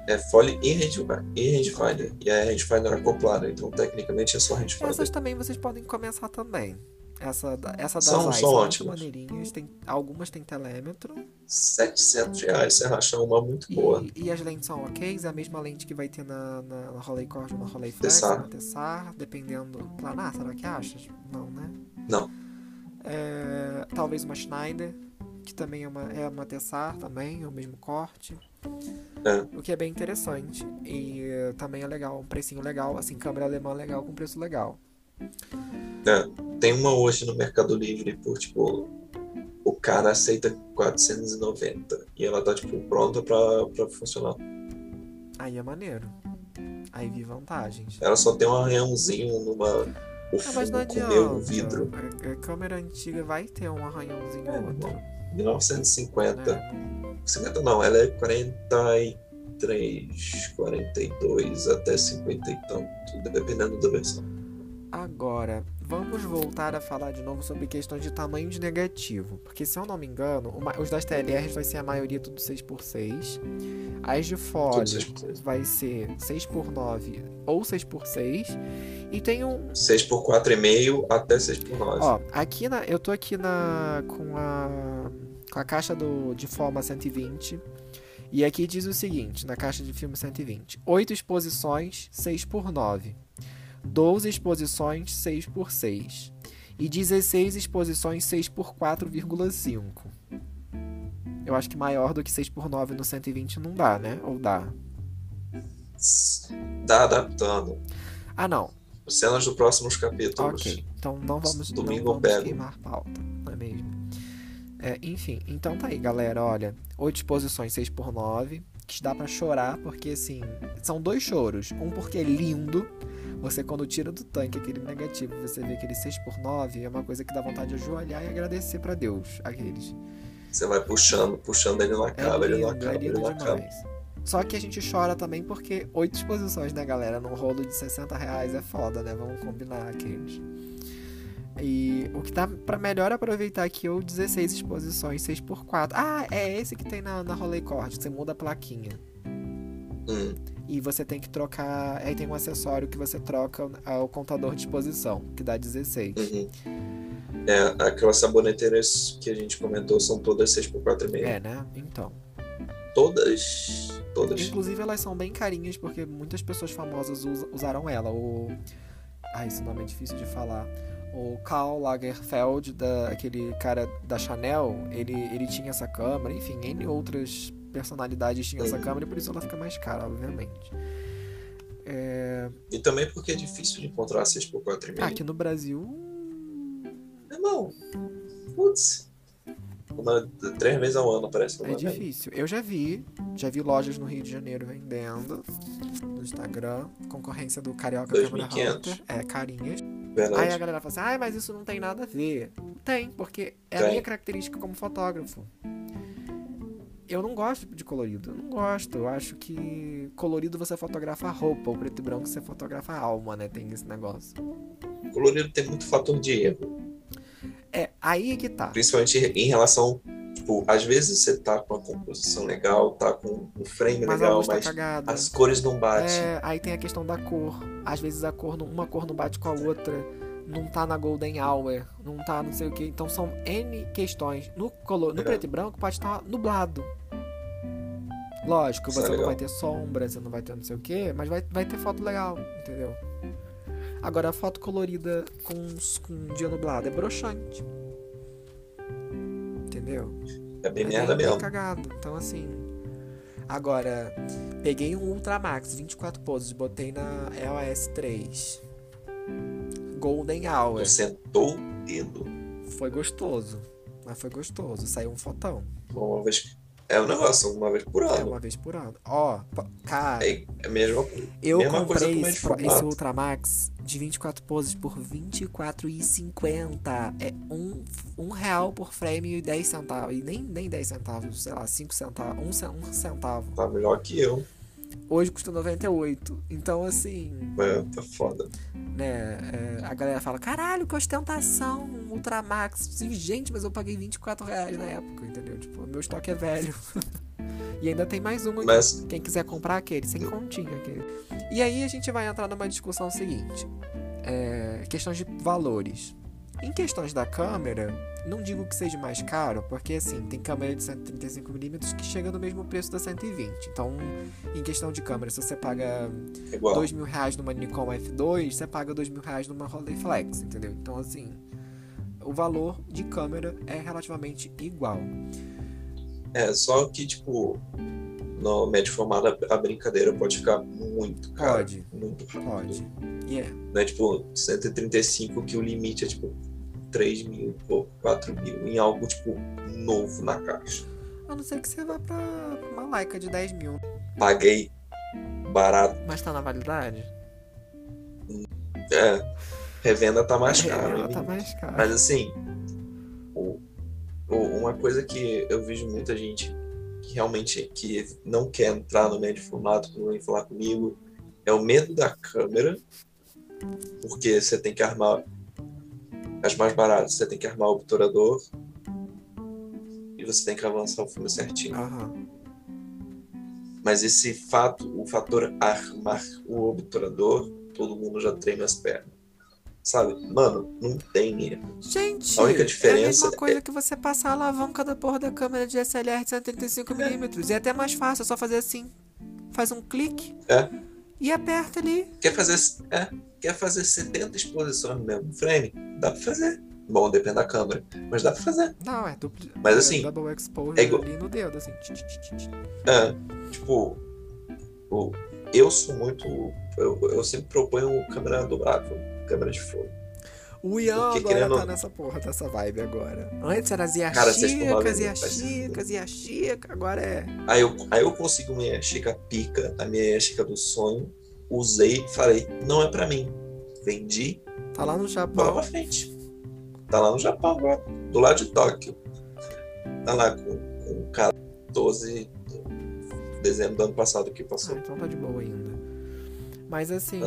É Folly e Rangefinder. E a Rangefinder acoplada, então tecnicamente é só Rangefinder. Essas também vocês podem começar também. Essa, essa das são, são ótimas. maneirinhas. Tem, algumas tem telêmetro. 700 reais você racha uma muito boa. E, e, as lentes são ok? É a mesma lente que vai ter na, na, na Rolei Cord, na Rolei Flex, na Tessar, dependendo. Planar, será que achas? Não, né? Não. É, talvez uma Schneider, que também é uma, é uma Tessar, também, é o mesmo corte. É. O que é bem interessante. E uh, também é legal, um precinho legal, assim, câmera alemã legal com preço legal. É, tem uma hoje no Mercado Livre por tipo. O cara aceita 490 e ela tá tipo pronta pra, pra funcionar. Aí é maneiro. Aí vi vantagens. Ela só tem um arranhãozinho numa. O ah, mas não comeu vidro. A, a, câmera antiga vai ter um arranhãozinho é, outro. 1950. É. 50 não, ela é 43, 42 até 50 e tanto, dependendo da versão. Agora, vamos voltar a falar de novo sobre questões de tamanho de negativo. Porque, se eu não me engano, uma, os das TLRs vai ser a maioria tudo 6x6. As de fora vai ser 6x9 ou 6x6. E tem um. 6x4,5 até 6x9. Ó, aqui na. Eu tô aqui na. com a. com a caixa do, de forma 120. E aqui diz o seguinte, na caixa de filme 120: 8 exposições, 6 por 9. 12 exposições 6 por 6 e 16 exposições 6 por 4,5. Eu acho que maior do que 6 por 9 no 120 não dá, né? Ou dá? Dá adaptando. Ah, não. Cenas dos próximos capítulos. Ok, então não vamos, Domingo não vamos queimar pauta, não é mesmo? É, enfim, então tá aí, galera. Olha, 8 exposições 6 por 9 que dá para chorar, porque assim, são dois choros. Um porque é lindo, você quando tira do tanque aquele negativo, você vê aquele 6 por 9 é uma coisa que dá vontade de ajoelhar e agradecer para Deus, aqueles. Você vai puxando, puxando ele na cara, é ele na cara, ele na cara. Só que a gente chora também porque oito exposições, né, galera? Num rolo de 60 reais é foda, né? Vamos combinar aqueles. E o que tá para melhor aproveitar aqui é o 16 exposições 6 por 4 Ah, é esse que tem na, na Rolei Cord, você muda a plaquinha. Hum e você tem que trocar. Aí tem um acessório que você troca o contador de exposição, que dá 16. Uhum. É, aquelas saboneteiras que a gente comentou são todas 6x4,5. É, né? Então. Todas. Todas. Inclusive elas são bem carinhas porque muitas pessoas famosas usaram ela. O. Ah, esse nome é difícil de falar. O Karl Lagerfeld, da, aquele cara da Chanel, ele, ele tinha essa câmera, enfim, N outras personalidades tinham essa câmera e por isso ela fica mais cara, obviamente. É... E também porque é difícil de encontrar 6x4,5. Aqui no Brasil. Irmão, putz. Uma, três vezes ao ano, parece. É difícil. Eu já vi, já vi lojas no Rio de Janeiro vendendo no Instagram, concorrência do Carioca 2.500. Câmara Hunter, é, carinhas. Verdade. Aí a galera fala assim, ah, mas isso não tem nada a ver. Tem, porque é a Tem. minha característica como fotógrafo. Eu não gosto de colorido, eu não gosto. Eu acho que colorido você fotografa roupa, o preto e branco você fotografa alma, né? Tem esse negócio. Colorido tem muito fator de erro. É, aí que tá. Principalmente em relação. Tipo, às vezes você tá com a composição legal, tá com um frame Mas legal, tá mas as cores não batem. É, aí tem a questão da cor. Às vezes a cor, não- uma cor não bate com a outra, não tá na golden hour, não tá não sei o que. Então são N questões. No, colo, no É. preto e branco pode estar nublado. Lógico, Isso é você não vai ter sombra, você não vai ter não sei o que, mas vai, vai ter foto legal, entendeu? Agora a foto colorida com, com um dia nublado é broxante. Entendeu? É bem É merda bem mesmo. cagado. Então, assim. Agora, peguei um Ultramax 24 poses, botei na EOS 3. Golden Hour. Não sentou o dedo. Foi gostoso. Mas foi gostoso. Saiu um fotão. Uma vez. É um negócio, uma vez por É ano. uma vez por ano. Ó, cara, É, é a mesma coisa. eu mesma coisa comprei com esse, esse. Ultramax de 24 poses por R$ 24,50. É um, um real por frame e 10 centavos. E nem, nem 10 centavos, sei lá, 5 centavos. Um, ce- um centavo. Tá melhor que eu. Hoje custa 98. Então, assim, É, tá foda. né? é, a galera fala: caralho, que ostentação, Ultramax. Sim, gente, mas eu paguei 24 reais na época, entendeu? Tipo, meu estoque é velho. e ainda tem mais um aqui. Mas Quem quiser comprar aquele, sem continha aquele. E aí a gente vai entrar numa discussão seguinte: é, questões de valores. Em questões da câmera, não digo que seja mais caro, porque assim, tem câmera de 135mm que chega no mesmo preço da 120. Então, em questão de câmera, se você paga é igual. dois mil reais numa Nikon F2, você paga dois mil reais numa Rolleiflex, entendeu? Então, assim, o valor de câmera é relativamente igual. É, só que, tipo, no médio formato a- brincadeira pode ficar muito caro. Pode. Muito. Pode. E é. Não é tipo 135 que o limite é tipo 3 mil ou 4 mil em algo tipo novo na caixa. A não ser que você vá pra uma Leica de 10 mil. Paguei barato. Mas tá na validade? É, revenda tá mais caro. Ela tá mais cara. Mas assim, o, o- uma coisa que eu vejo muita gente que realmente que não quer entrar no médio formato quando vem falar comigo é o medo da câmera, porque você tem que armar as mais baratas, você tem que armar o obturador e você tem que avançar o filme certinho. Aham. Mas esse fato, o fator armar o obturador, todo mundo já treina as pernas. Sabe? Mano, não tem erro. Gente, A única é a diferença mesma coisa que você passar a alavanca da porra da câmera de SLR de 135mm. E é até mais fácil, é só fazer assim. Faz um clique É. e aperta ali. Quer fazer, é, quer fazer 70 exposições no mesmo frame? Dá pra fazer. Bom, depende da câmera, mas dá pra fazer. Não, é duplo. Mas é assim, Double exposure é igual- ali no dedo, assim. É, tipo, eu sou muito. Eu, eu sempre proponho câmera dobrável, câmera de fogo. O Ian Porque agora querendo- tá nessa porra, dessa vibe agora. Antes era Zia Cara, seis por nove Chica, Zia faz Chica, Zia Chica, agora é. Aí eu, aí eu consigo minha Chica pica, a minha Chica do sonho, usei falei, não é pra mim. Vendi, Tá lá no bola Japão. pra frente. Tá lá no Japão agora, do lado de Tóquio. Tá lá com, com 14 de dezembro do ano passado que Ah, passou. então tá de boa ainda. Mas assim,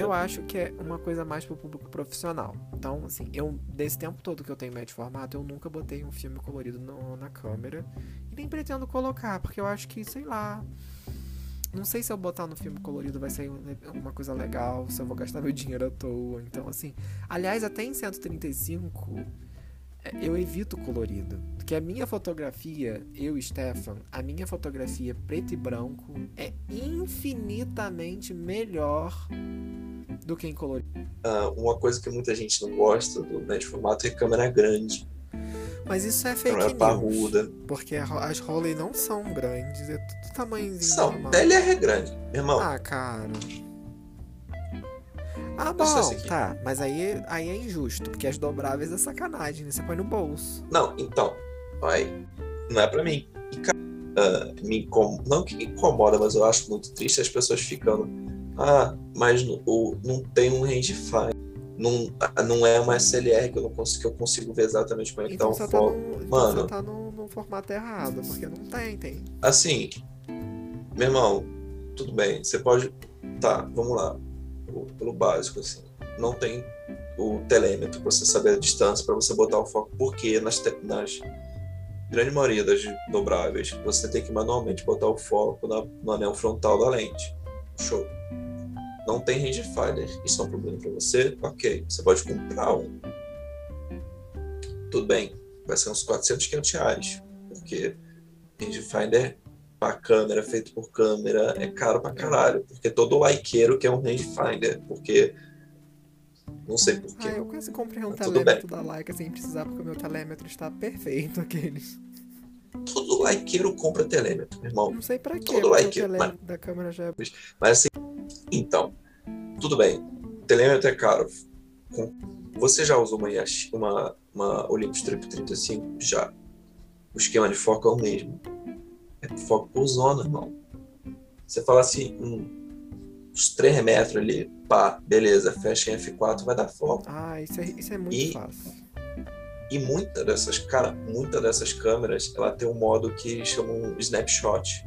eu acho que é uma coisa mais pro público profissional. Então, assim, eu, desse tempo todo que eu tenho médio formato, eu nunca botei um filme colorido no- na câmera. E nem pretendo colocar, porque eu acho que, sei lá. Não sei se eu botar no filme colorido vai ser um- uma coisa legal, se eu vou gastar meu dinheiro à toa. Então, assim. Aliás, até em 135, é, eu evito colorido. Porque a minha fotografia, eu Stefan, a minha fotografia preto e branco é infinitamente melhor do que em colorido. Ah, uma coisa que muita gente não gosta do médio formato é câmera grande, Mas isso é fake câmera news. parruda. Porque as Roley não são grandes, é tudo tamanhozinho São, normal. DLR é grande, meu irmão. Ah, cara. Ah, bom, tá. Mas aí, aí é injusto, porque as dobráveis é sacanagem, né? Você põe no bolso. Não, então, vai, não é pra mim. E, uh, me incom... não que me incomoda, mas eu acho muito triste as pessoas ficando. Ah, mas o, não tem um range fine. Não, não é uma SLR que eu não consigo, que eu consigo ver exatamente como é que Então tá o tá, foco. no, então Mano. você tá no, no formato errado, porque não tem, tem. Assim, meu irmão, tudo bem, você pode. Tá, vamos lá. O- Pelo básico, assim. Não tem o telêmetro pra você saber a distância, pra você botar o foco, porque nas, nas grande maioria das dobráveis, você tem que manualmente botar o foco na- no anel frontal da lente. Show. Não tem rangefinder. Isso é um problema pra você? Ok. Você pode comprar um. Tudo bem. Vai ser uns 400, 500 reais. Porque rangefinder pra câmera, feito por câmera, é caro pra caralho. Porque todo likeiro quer um rangefinder. Porque. Não sei Ah, porquê. eu quase comprei um Tudo telêmetro da Leica sem precisar, porque o meu telêmetro está perfeito, aqueles. Todo likeiro compra telêmetro, meu irmão. Não sei pra quê, Todo porque like, o telêmetro da câmera já é... Mas assim, então, tudo bem. Telêmetro é caro. Você já usou uma, Yashi- uma, uma Olympus Trip 35? Já. O esquema de foco é o mesmo. É foco por zona, irmão. Você fala assim, hum, uns 3 metros ali, pá, beleza, fecha em F4, vai dar foco. Ah, isso é, isso é muito E- fácil. E muita dessas, cara, muita dessas câmeras, ela tem um modo que chamam snapshot,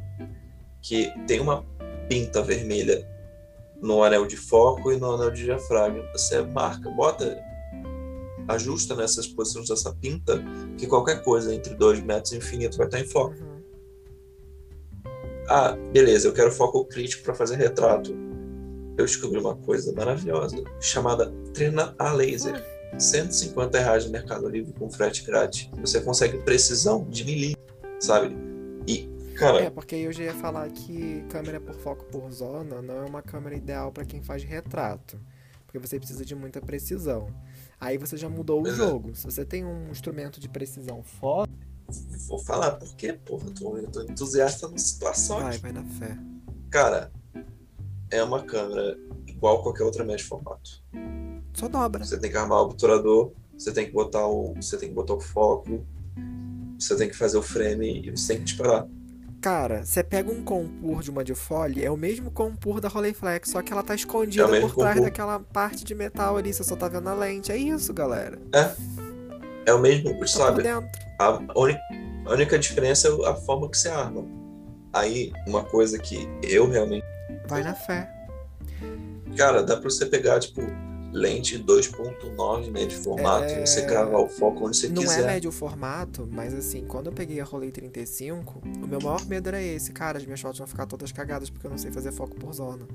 que tem uma pinta vermelha no anel de foco e no anel de diafragma. Você marca, bota, ajusta nessas posições dessa pinta, que qualquer coisa entre 2 metros e infinito vai estar em foco. Uhum. Ah, beleza, eu quero foco crítico para fazer retrato. Eu descobri uma coisa maravilhosa chamada Trena a Laser. 150 reais no Mercado Livre com frete grátis. Você consegue precisão de milímetro, sabe? E, cara, É, porque eu já ia falar que câmera por foco por zona não é uma câmera ideal para quem faz retrato. Porque você precisa de muita precisão. Aí você já mudou o é. jogo. Se você tem um instrumento de precisão foda, vou falar por quê, porra. Eu tô, eu tô entusiasta na situação. vai, aqui. vai na fé. Cara, é uma câmera igual qualquer outra média de formato. Só dobra. Você tem que armar o obturador, você tem que botar o, você tem que botar o foco, você tem que fazer o frame e você tem que disparar. Cara, você pega um compur de uma de fole, é o mesmo compur da Rolleiflex, só que ela tá escondida É o mesmo por trás compur. daquela parte de metal ali, você só tá vendo a lente. É isso, galera. É o mesmo, sabe? A, uni- a única diferença é a forma que você arma. Aí, uma coisa que eu realmente. Vai na fé. Cara, dá pra você pegar, tipo, lente 2.9 médio formato É, e você cravar o foco onde você Não é quiser. médio formato, mas assim, quando eu peguei a Rolei 35, o meu maior medo era esse, cara, as minhas fotos vão ficar todas cagadas porque eu não sei fazer foco por zona.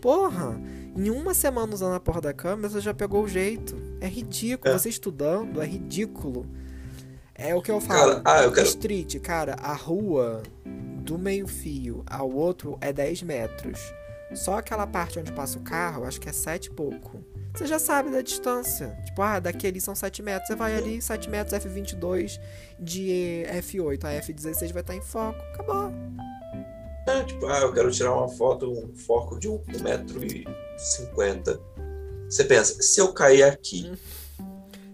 Porra, em uma semana usando a porra da câmera, você já pegou o jeito. É ridículo, É. você estudando, é ridículo. É o que eu falo. Cara, ah, eu quero. Street, cara, a rua do meio-fio ao outro é 10 metros. Só aquela parte onde passa o carro, acho que é 7 e pouco. Você já sabe da distância. Tipo, ah, daqui ali são 7 metros. Você vai ali, 7 metros, F22 de F8. A F16 vai estar em foco. Acabou. É, tipo, ah, eu quero tirar uma foto, um foco de 1,50m. Você pensa, se eu cair aqui,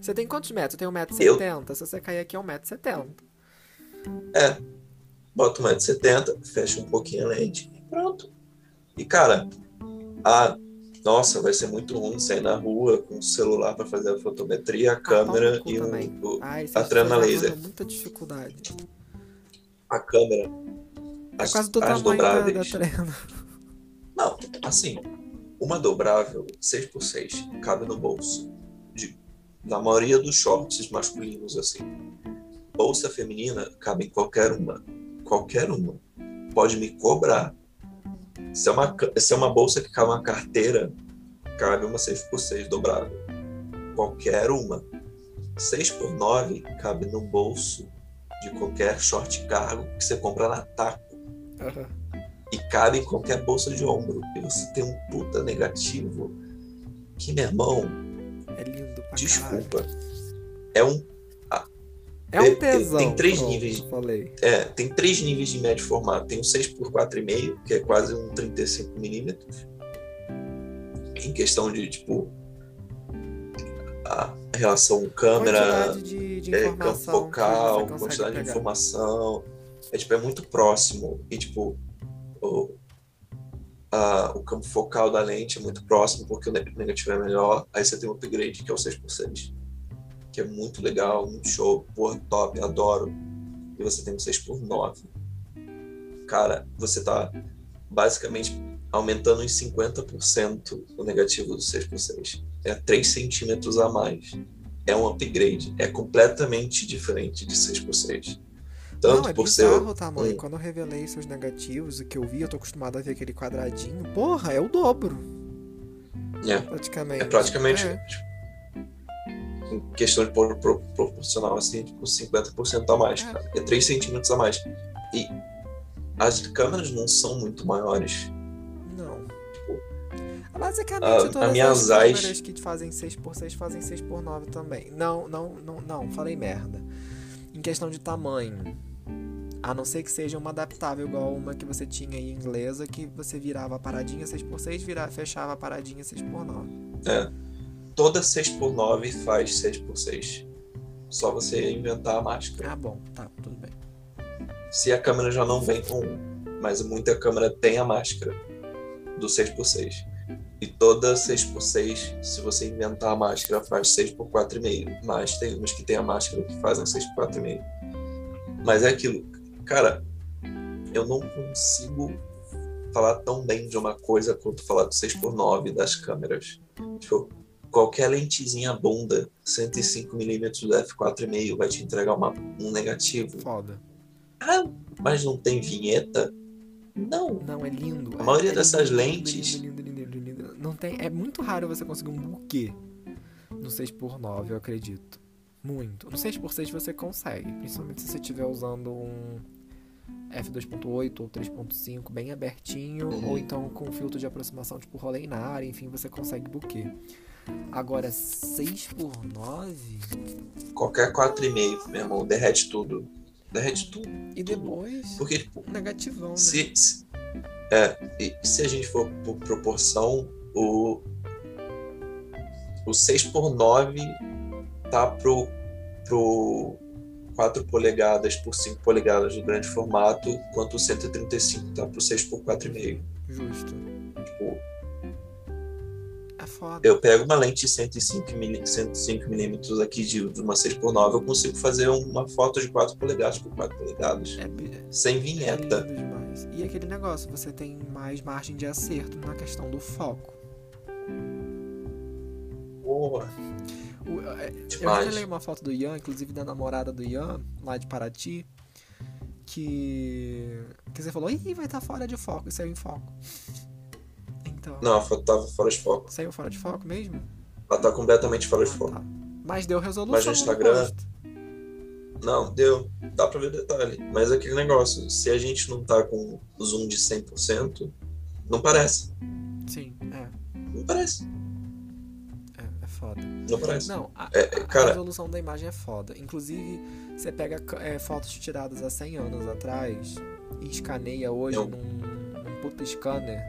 Você tem quantos metros? Eu tenho 1,70m. Se você cair aqui é 1,70m. é, bota 1,70m, fecha um pouquinho a lente e pronto. E cara, ah, nossa, vai ser muito ruim sair na rua com o celular para fazer a fotometria, a câmera e um, o- Ai, a trama laser. muita dificuldade. a câmera. É As, quase do as tamanho da, da dobráveis. Não, assim, uma dobrável 6x6 cabe no bolso. De, na maioria dos shorts masculinos, assim. Bolsa feminina cabe em qualquer uma. Qualquer uma. Pode me cobrar. Se é uma, se é uma bolsa que cabe uma carteira, cabe uma 6x6 dobrável. Qualquer uma. 6x9 cabe no bolso de qualquer short cargo que você compra na Taco Aham. e cabe em qualquer bolsa de ombro. E você tem um puta negativo que, meu irmão, É lindo pra caralho. desculpa. É um. É um tem- tesão. tem três pronto, níveis. Falei. É, tem três níveis de médio formato. Tem um 6 por 4,5, que é quase um 35 milímetros. Em questão de, tipo, a relação câmera. De, de é, campo focal, quantidade de pegar. informação. É tipo, é muito próximo. E tipo, o, a- o campo focal da lente é muito próximo porque o ne- negativo é melhor. Aí você tem um upgrade que é o 6x6. Que é muito legal, muito show, porra, top, adoro. E você tem um 6x9. Cara, você tá basicamente aumentando em 50% o negativo do 6x6. É 3 centímetros a mais. É um upgrade. É completamente diferente de 6x6. Tanto Não, é por ser. bizarro o tamanho. um- Quando eu revelei seus negativos, o que eu vi, eu tô acostumado a ver aquele quadradinho. Porra, é o dobro, É, praticamente. é praticamente. É. em questão de por- pro- proporcional, assim, tipo, 50% a mais, É. cara. É 3 centímetros a mais. E as câmeras não são muito maiores. Não. Tipo, Basicamente, a- todas a minha as Zeiss- câmeras que fazem 6x6 fazem 6x9 também. Não, não, não, não, falei merda. Em questão de tamanho. A não ser que seja uma adaptável, igual uma que você tinha aí inglesa, que você virava a paradinha 6x6, virava, fechava a paradinha 6x9. É. Toda 6x9 faz 6x6. Só você inventar a máscara. Ah, bom, tá, tudo bem. Se a câmera já não vem com um, mas muita câmera tem a máscara do 6x6. E toda 6x6, se você inventar a máscara, faz 6x4,5. Mas tem umas que tem a máscara que fazem 6x4,5. Mas é aquilo, cara, eu não consigo falar tão bem de uma coisa quanto falar do 6x9 das câmeras. Tipo, qualquer lentezinha bunda, 105mm do f4,5 vai te entregar uma- um negativo. Foda. Mas não tem vinheta? Não. Não, é lindo. A é- maioria é dessas lindo, lentes- Lindo, lindo, lindo, lindo, lindo. Não tem, é muito raro você conseguir um buquê no 6x9, eu acredito. Muito. No 6x6 você consegue, principalmente se você estiver usando um f2.8 ou 3.5 bem abertinho, Uhum. ou então com filtro de aproximação tipo rolê na área, enfim, você consegue buquê. Agora, 6x9 Qualquer 4,5, meu irmão, derrete tudo. Derrete tudo. e depois Porque, tipo, negativão, né? se, se- é, e se a gente for por proporção, o, o 6 por 9 tá pro, pro 4 polegadas por 5 polegadas do grande formato, enquanto o 135 tá pro 6 por 4,5. Justo. Tipo, foda. eu pego uma lente 105 mili- 105 milímetros aqui de, de uma 6 por 9 eu consigo fazer uma foto de 4 polegadas por 4 polegadas, É, bi- sem É vinheta. demais. E aquele negócio, você tem mais margem de acerto na questão do foco. Porra, O- é, eu demais. revelei uma foto do Ian, inclusive da namorada do Ian, lá de Paraty, que. que você falou, ih, vai estar fora de foco, e saiu em foco. Então. Não, a foto tava fora de foco. Saiu fora de foco mesmo? Ela tá completamente fora de Ah, foco. tá. Mas deu resolução. Mas no no Instagram- rosto. Não, deu. Dá pra ver detalhe. Mas é aquele negócio, se a gente não tá com zoom de 100%, não parece. Sim, é. Não parece. É, é foda. Não parece. Não, a, É, é, a cara- resolução da imagem é foda. Inclusive, você pega é, fotos tiradas há 100 anos atrás e escaneia hoje Não. num, num puta scanner.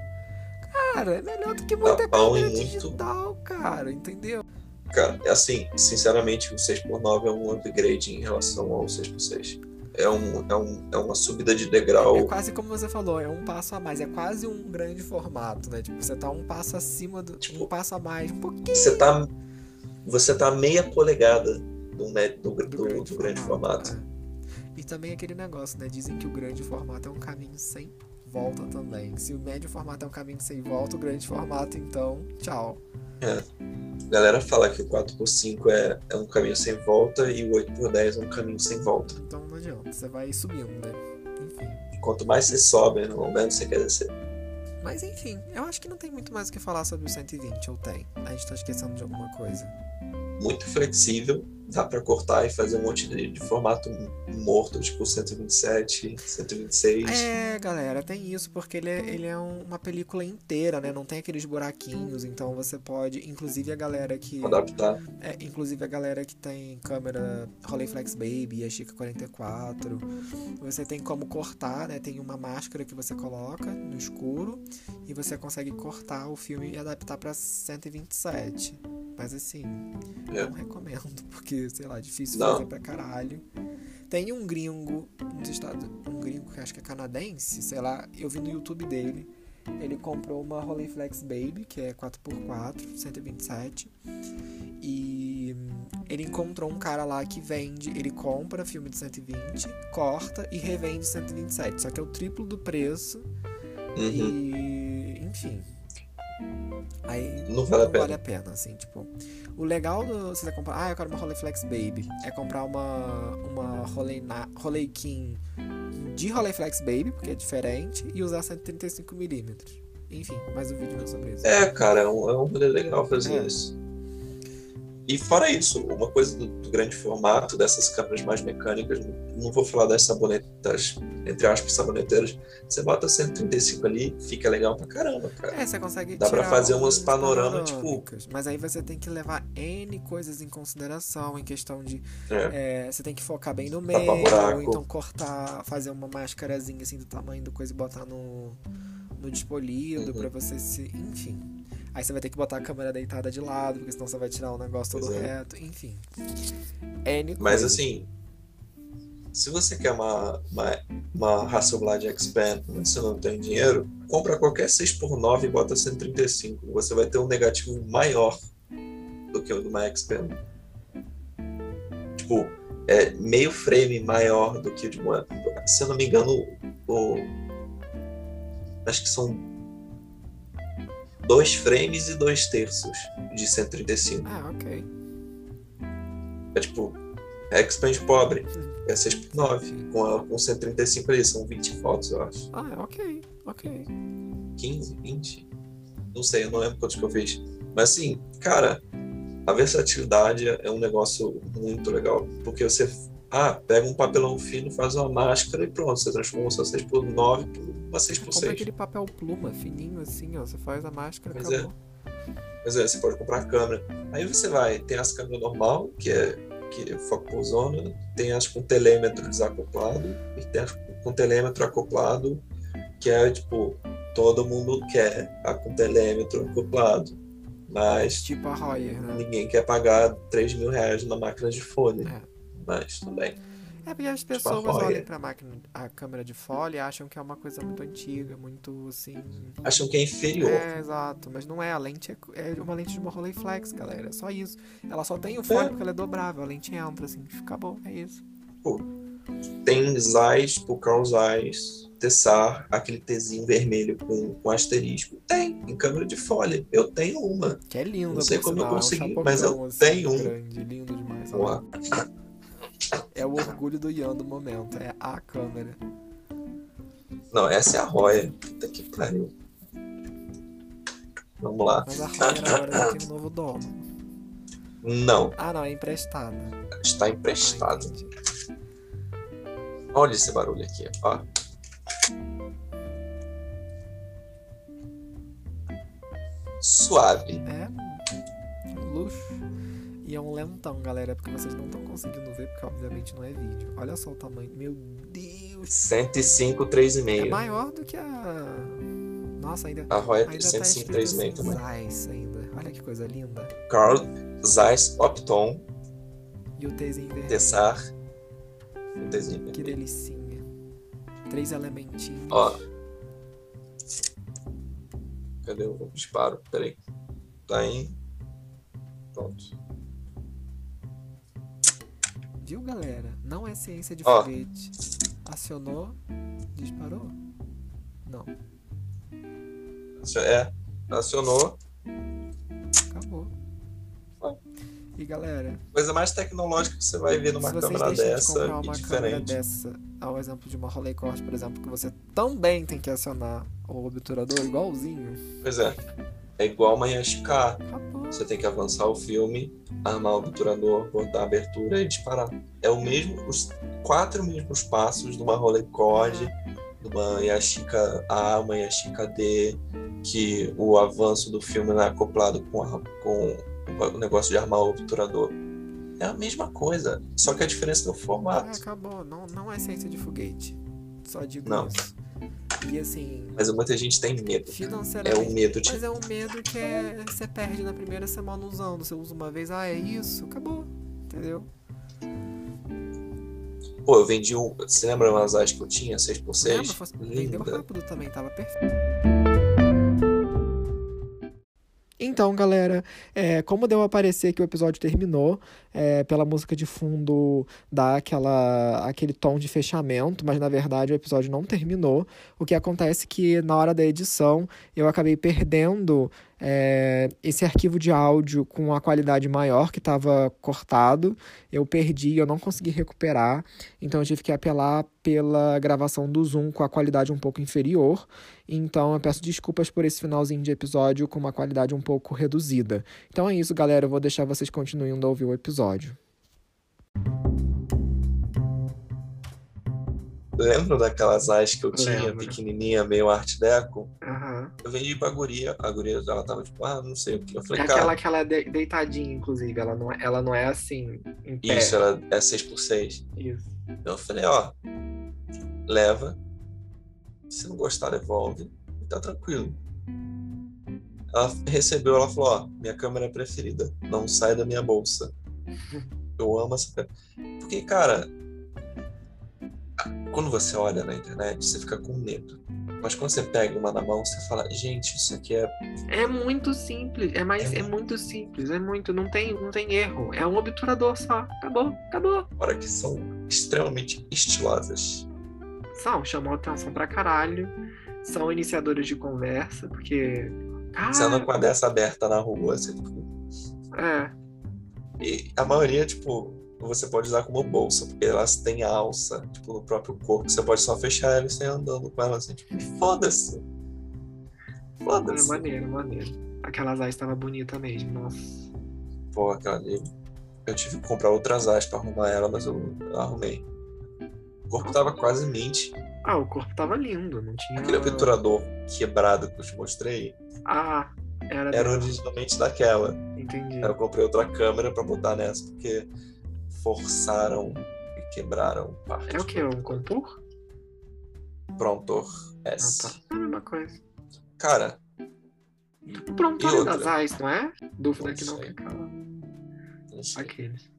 Cara, é melhor do que muita muito. digital, cara, entendeu? Cara, é assim, sinceramente, o 6x9 é um upgrade em relação ao 6x6. É, um, é, um, é uma subida de É degrau. quase como você falou, é um passo a mais, é quase um grande formato, né? Tipo, você tá um passo acima do. Tipo, um passo a mais, um pouquinho Você tá, você tá meia polegada do, médio, do, do, do, do grande, formato. é. E também aquele negócio, né? Dizem que o grande formato é um caminho sem volta também. Se o médio formato é um caminho sem volta, o grande formato, então, tchau. A galera fala que o 4x5 é, é um caminho sem volta e o 8x10 é um caminho sem volta. Então não adianta, você vai subindo, né? Enfim. Quanto mais você sobe, no menos você quer descer. Mas enfim, eu acho que não tem muito mais o que falar sobre o 120, ou tem? A gente tá esquecendo de alguma coisa. Muito flexível, dá pra cortar e fazer um monte de, de formato morto, tipo 127, 126. É, galera, tem isso, porque ele é, ele é um- uma película inteira, né? Não tem aqueles buraquinhos, então você pode. Inclusive a galera que. Adaptar. É, inclusive a galera que tem câmera Rolleiflex Baby a Chica 44, você tem como cortar, né? Tem uma máscara que você coloca no escuro e você consegue cortar o filme e adaptar para 127. Mas assim, É. não recomendo, porque, sei lá, difícil Não. fazer pra caralho. Tem um gringo nos Estados um gringo que acho que é canadense, sei lá, eu vi no YouTube dele. Ele comprou uma Rolleiflex Baby, que é 4x4, 127. E ele encontrou um cara lá que vende, ele compra filme de 120, corta e revende 127. Só que é o triplo do preço. Uhum. E. Enfim. Aí Não vale a pena. vale a pena, assim, tipo. O legal do. Você comprar. Ah, eu quero uma Rolleiflex Baby. É comprar uma. Uma Rollei, King de Rolleiflex Baby, porque é diferente, e usar 135mm. Enfim, mais um vídeo não é sobre isso. É, cara, é um, é um rolê legal fazer É. isso. E fora isso, uma coisa do, do grande formato dessas câmeras mais mecânicas, não, não vou falar das sabonetas, entre aspas, saboneteiras, você bota 135 ali, fica legal pra caramba, cara. É, você consegue Dá pra fazer umas uns panorama, tipo- Mas aí você tem que levar N coisas em consideração, em questão de. É. é, você tem que focar bem no meio, ou então cortar, fazer uma máscarazinha assim do tamanho do coisa e botar no, no despolido Uhum. pra você se. Enfim. Aí você vai ter que botar a câmera deitada de lado, porque senão você vai tirar o negócio todo é. reto. Enfim. N Mas coisas. assim, se você quer uma, uma, uma Hasselblad Expand, mas você não tem dinheiro, compra qualquer 6x9 e bota 135. Você vai ter um negativo maior do que o de uma Expand. Tipo, é meio frame maior do que o de uma. Se eu não me engano, o. Acho que são dois frames e dois terços de 135. Ah, ok. É tipo, expand pobre. É 6 por 9. Sim. Com, a, com 135 ali, são 20 fotos, eu acho. Ah, ok. Ok. 15, 20. Não sei, eu não lembro quantos que eu fiz. Mas assim, cara, a versatilidade é um negócio muito legal. Porque você, ah, pega um papelão fino, faz uma máscara e pronto. Você transforma o seu 6 por 9 por uma 6 por Compra 6 aquele papel pluma fininho assim, ó. Você faz a máscara, Pois é. acabou. Mas é, você pode comprar a câmera. Aí você vai, tem as câmeras normal, que é, que é zona, tem as com telêmetro desacoplado, e tem as com telêmetro acoplado, que é tipo, todo mundo quer a com telêmetro acoplado. Mas Tipo a Royer, né? ninguém quer pagar 3 mil reais na máquina de fone. É. Mas também. É porque as Tipo a pessoas Royer. olham pra máquina, a câmera de fole e acham que é uma coisa muito antiga, muito assim. Acham que é inferior. É, exato. Mas não é. A lente é, é uma lente de uma Rolleiflex, galera. É só isso. Ela só tem o fone É. porque ela é dobrável. A lente entra, assim. Acabou. É isso. Tem Zeiss, tipo Carl Zeiss, Tessar, aquele Tzinho vermelho com, com asterisco. Tem, em câmera de folha. Eu tenho uma. Que é lindo, Não sei como eu sinal, é um consegui, chapocão, mas eu assim, tenho um. Grande, lindo demais. Boa. É o orgulho do Ian do momento. É a câmera. Não, essa é a Roya. Puta que pariu. Vamos lá. Mas a Royer agora tem um novo dono. Não, Ah, não. É emprestada. está Ah, emprestado. entendi. Olha esse barulho aqui, ó. Suave. É luxo. E é um lentão, galera, porque vocês não estão conseguindo ver, porque obviamente não é vídeo. Olha só o tamanho. Meu Deus! 105, É 3,5. maior do que a. Nossa, ainda. A Roya Ainda tem tá 105, escrito 3,5 assim, também. Zeiss ainda. Olha que coisa linda. Carl Zeiss Opton, E o Tzinho vermelho. Tessar. Um Tzinho Que vermelho. delicinha. Três elementinhos. Ó. Cadê o disparo? Peraí. Tá aí. Pronto. Viu, galera? Não é ciência de Ó. foguete. Acionou, disparou? Não, É, acionou. acabou. E galera, Coisa mais tecnológica que você vai ver numa se vocês câmera deixam de dessa comprar e uma câmera diferente. dessa, ao exemplo de uma Rolleicord, por exemplo, que você também tem que acionar o obturador igualzinho, Pois é. É igual acabou. Você tem que avançar o filme, armar o obturador, botar a abertura e disparar. É o mesmo, os quatro mesmos passos de uma Rolleicord, de uma Yashica A, uma Yashica D, que o avanço do filme é acoplado com, a- com o negócio de armar o obturador. É a mesma coisa, só que a diferença é o formato. acabou. Não, não é ciência de foguete. Só digo Não. isso. E assim. Mas muita gente tem medo. Financeiramente. É um medo de. Mas é um medo que é, você perde na primeira semana usando. Você usa uma vez, ah, é isso, acabou. Entendeu? Pô, eu vendi um. Você lembra umas asas que eu tinha? 6x6? Lembra? Vendeu rápido também, tava perfeito. Então, galera, é, como deu a parecer que o episódio terminou, é, pela música de fundo dá aquela, aquele tom de fechamento, mas na verdade o episódio não terminou. O que acontece é que na hora da edição eu acabei perdendo é, esse arquivo de áudio com a qualidade maior que estava cortado. Eu perdi, eu não consegui recuperar, então eu tive que apelar pela gravação do Zoom com a qualidade um pouco inferior. Então eu peço desculpas por esse finalzinho de episódio com uma qualidade um pouco reduzida. Então é isso, galera. Eu vou deixar vocês continuando a ouvir o episódio. Lembra daquelas asas que eu tinha, Lembro. pequenininha, meio arte deco? Aham. Eu vendi pra guria. A guria, ela tava tipo, ah, não sei o que. Eu É falei, aquela cara, que ela é de- deitadinha, inclusive. Ela não, é- ela não é assim, em pé. isso, ela é 6x6. Isso. Eu falei, ó, leva. Se não gostar, devolve. E tá tranquilo. Ela recebeu, ela falou, ó, minha câmera preferida. Não sai da minha bolsa. Eu amo essa câmera. Porque, cara, quando você olha na internet, você fica com medo. Mas quando você pega uma na mão, você fala, gente, isso aqui é. É muito simples. É, mais, é muito simples. É muito. Não tem, não tem erro. É um obturador só. Acabou. Acabou. Fora que são extremamente estilosas. São. Chamou atenção pra caralho. São iniciadores de conversa. Porque. Você anda Ah, com a dessa aberta na rua, você, tipo, é. E a maioria, tipo, você pode usar como bolsa, porque elas têm alça, tipo, no próprio corpo. Você pode só fechar ela e sair andando com ela assim, tipo, foda-se. É Foda-se. maneiro, maneiro. Aquelas asas estava bonita mesmo. Nossa. Pô, aquela ali. Eu tive que comprar outras asas pra arrumar ela, mas eu, eu arrumei. O corpo tava quase mint. Ah, o corpo tava lindo. Não tinha. Aquele obturador quebrado que eu te mostrei Ah, era. era originalmente daquela. Entendi. Aí eu comprei outra câmera pra botar nessa, porque forçaram e quebraram parte. É o que? Um compor? Pronto. Ah, S. tá. É a mesma coisa. Cara, O E outra? das AIS, não é? Dúvida Não que não fica. Aqueles.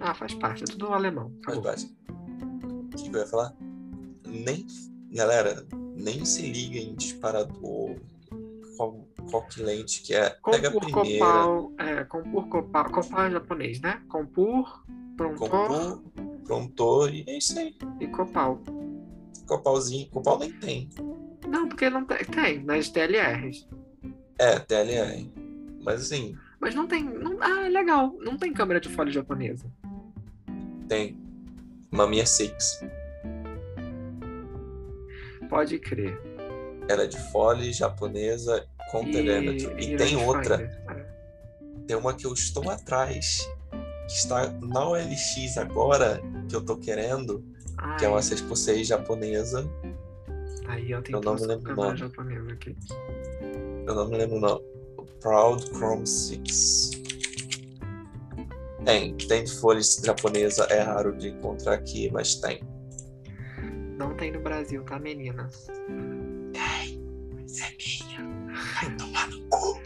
Ah, faz parte, é tudo alemão. Faz Acabou. parte. Que eu ia falar? Nem. Galera, nem se liga em disparador. Qual, qual que lente que é. Pega a Compur primeira. Copal, é, Compur Copal, Copal é japonês, né? Compur, Prontor Comprou, prontou e é isso aí. e Copal. Copalzinho. Copal nem tem. Não, porque não tem, tem nas TLRs. É, TLR. Mas assim, Mas não tem, não, ah, é legal, não tem câmera de folha japonesa. tem. Mamiya 6. Pode crer. Ela é de fole japonesa com terêmetro. E, tem outra. Rangefinder, é. Tem uma que eu estou atrás. Que está na OLX agora. Que eu tô querendo. Que é uma Ai, 6x6 japonesa. Aí eu tenho eu não me lembro o nome. japonesas aqui. Eu não me lembro não. Proud Chrome 6. Tem, tem de folha japonesa, é raro de encontrar aqui, mas tem. Não tem no Brasil, tá, menina? Mas é minha. Vai tomar no cu.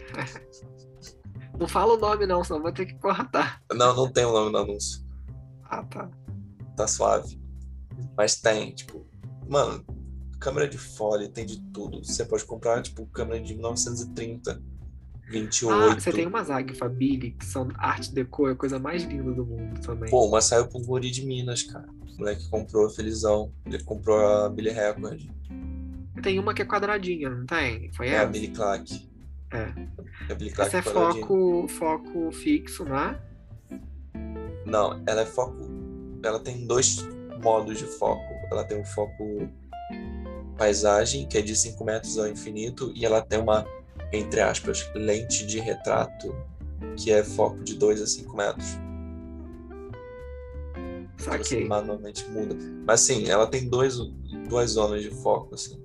Não fala o nome não, senão vou ter que cortar. Não, não tem o nome no anúncio. Ah, tá. Tá suave. Mas tem, tipo, mano, câmera de folha tem de tudo. Você pode comprar, tipo, câmera de 1930, 28. Ah, você tem umas Agfa Billy que são arte deco, é a coisa mais linda do mundo também. Pô, uma saiu pro guri de Minas, cara. O moleque comprou, felizão. Ele comprou a Billy Record. Tem uma que é quadradinha, não tem? Foi É a essa? Billy Clark. É. É a Billy Clark Essa é quadradinha. foco, foco fixo, né? Não, ela é foco. Ela tem dois modos de foco. Ela tem um foco paisagem, que é de 5 metros ao infinito, e ela tem uma, entre aspas, lente de retrato, que é foco de 2 a 5 metros. Que Você Saquei. manualmente muda. Mas assim, ela tem dois, duas zonas de foco, assim.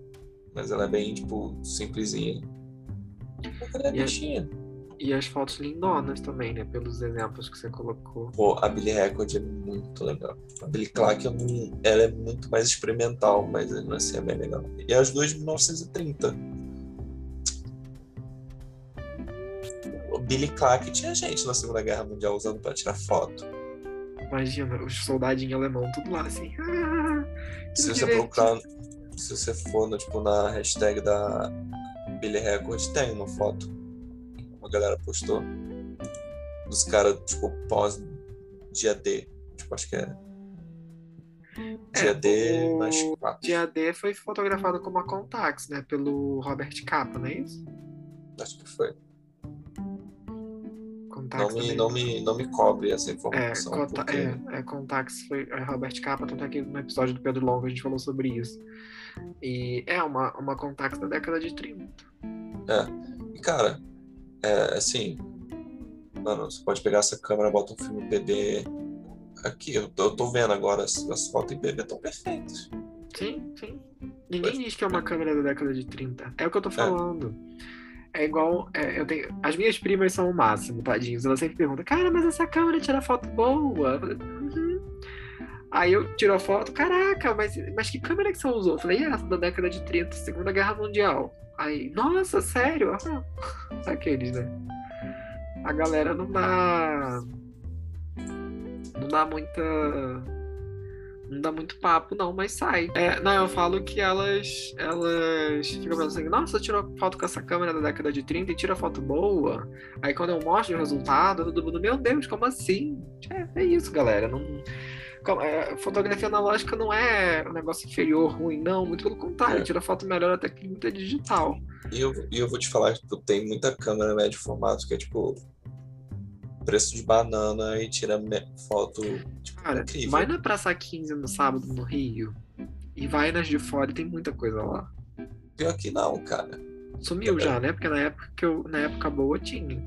Mas ela é bem, tipo, simplesinha. Ela é E a- bichinha. E as fotos lindonas também, né? Pelos exemplos que você colocou. Pô, a Billy Record é muito legal. A Billy Clark, não- ela é muito mais experimental, mas ainda assim é bem legal. E as duas de 1930. Billy Clark tinha gente na Segunda Guerra Mundial usando pra tirar foto. Imagina, os soldadinhos alemão, tudo lá assim. Ah, Se você procurar, se você for no, tipo, na hashtag da Billy Record, tem uma foto. Uma galera postou. Dos caras, tipo, pós dia D. Tipo, acho que é. Dia É, D o- mais quatro. Dia D foi fotografado como a Contax, né? Pelo Robert Capa, não é isso? Acho que foi. Contax Não me, também. não, me, não me cobre essa É, informação. Conta- porque... é, é, Contax foi é, Robert Capa, tanto é que no episódio do Pedro Longo a gente falou sobre isso. E é uma, uma Contax da década de 30. E, cara, é assim. Mano, você pode pegar essa câmera, bota um filme PB. Aqui, eu tô, eu tô vendo agora, as, as fotos em PB estão perfeitas. Sim, sim. Ninguém Pois. diz que é uma câmera da década de 30. É o que eu tô falando. É igual. é, eu tenho, as minhas primas são o máximo, tadinhos. Elas sempre perguntam, cara, mas essa câmera tira foto boa. "Uhum." Aí eu tiro a foto, caraca, mas, mas que câmera que você usou? Eu falei, essa da década de 30, Segunda Guerra Mundial. Aí, nossa, sério? Ah, aqueles, né? A galera não dá. Não dá muita não dá muito papo, não, mas sai. É, não, eu falo que elas elas ficam pensando assim, nossa, tirou foto com essa câmera da década de 30 e tira foto boa. Aí quando eu mostro o resultado, todo mundo, meu Deus, como assim? É, é isso, galera. Não, é, fotografia analógica não é um negócio inferior, ruim, não. Muito pelo contrário, É. tira foto melhor até que muita digital. E eu, eu vou te falar, tipo, tem muita câmera médio formato que é tipo. Preço de banana e tira foto tipo, Cara, incrível. vai na Praça 15 no sábado no Rio e vai nas de fora e tem muita coisa lá. Pior que não, cara. Sumiu já, né? Porque na época que eu, na época boa tinha.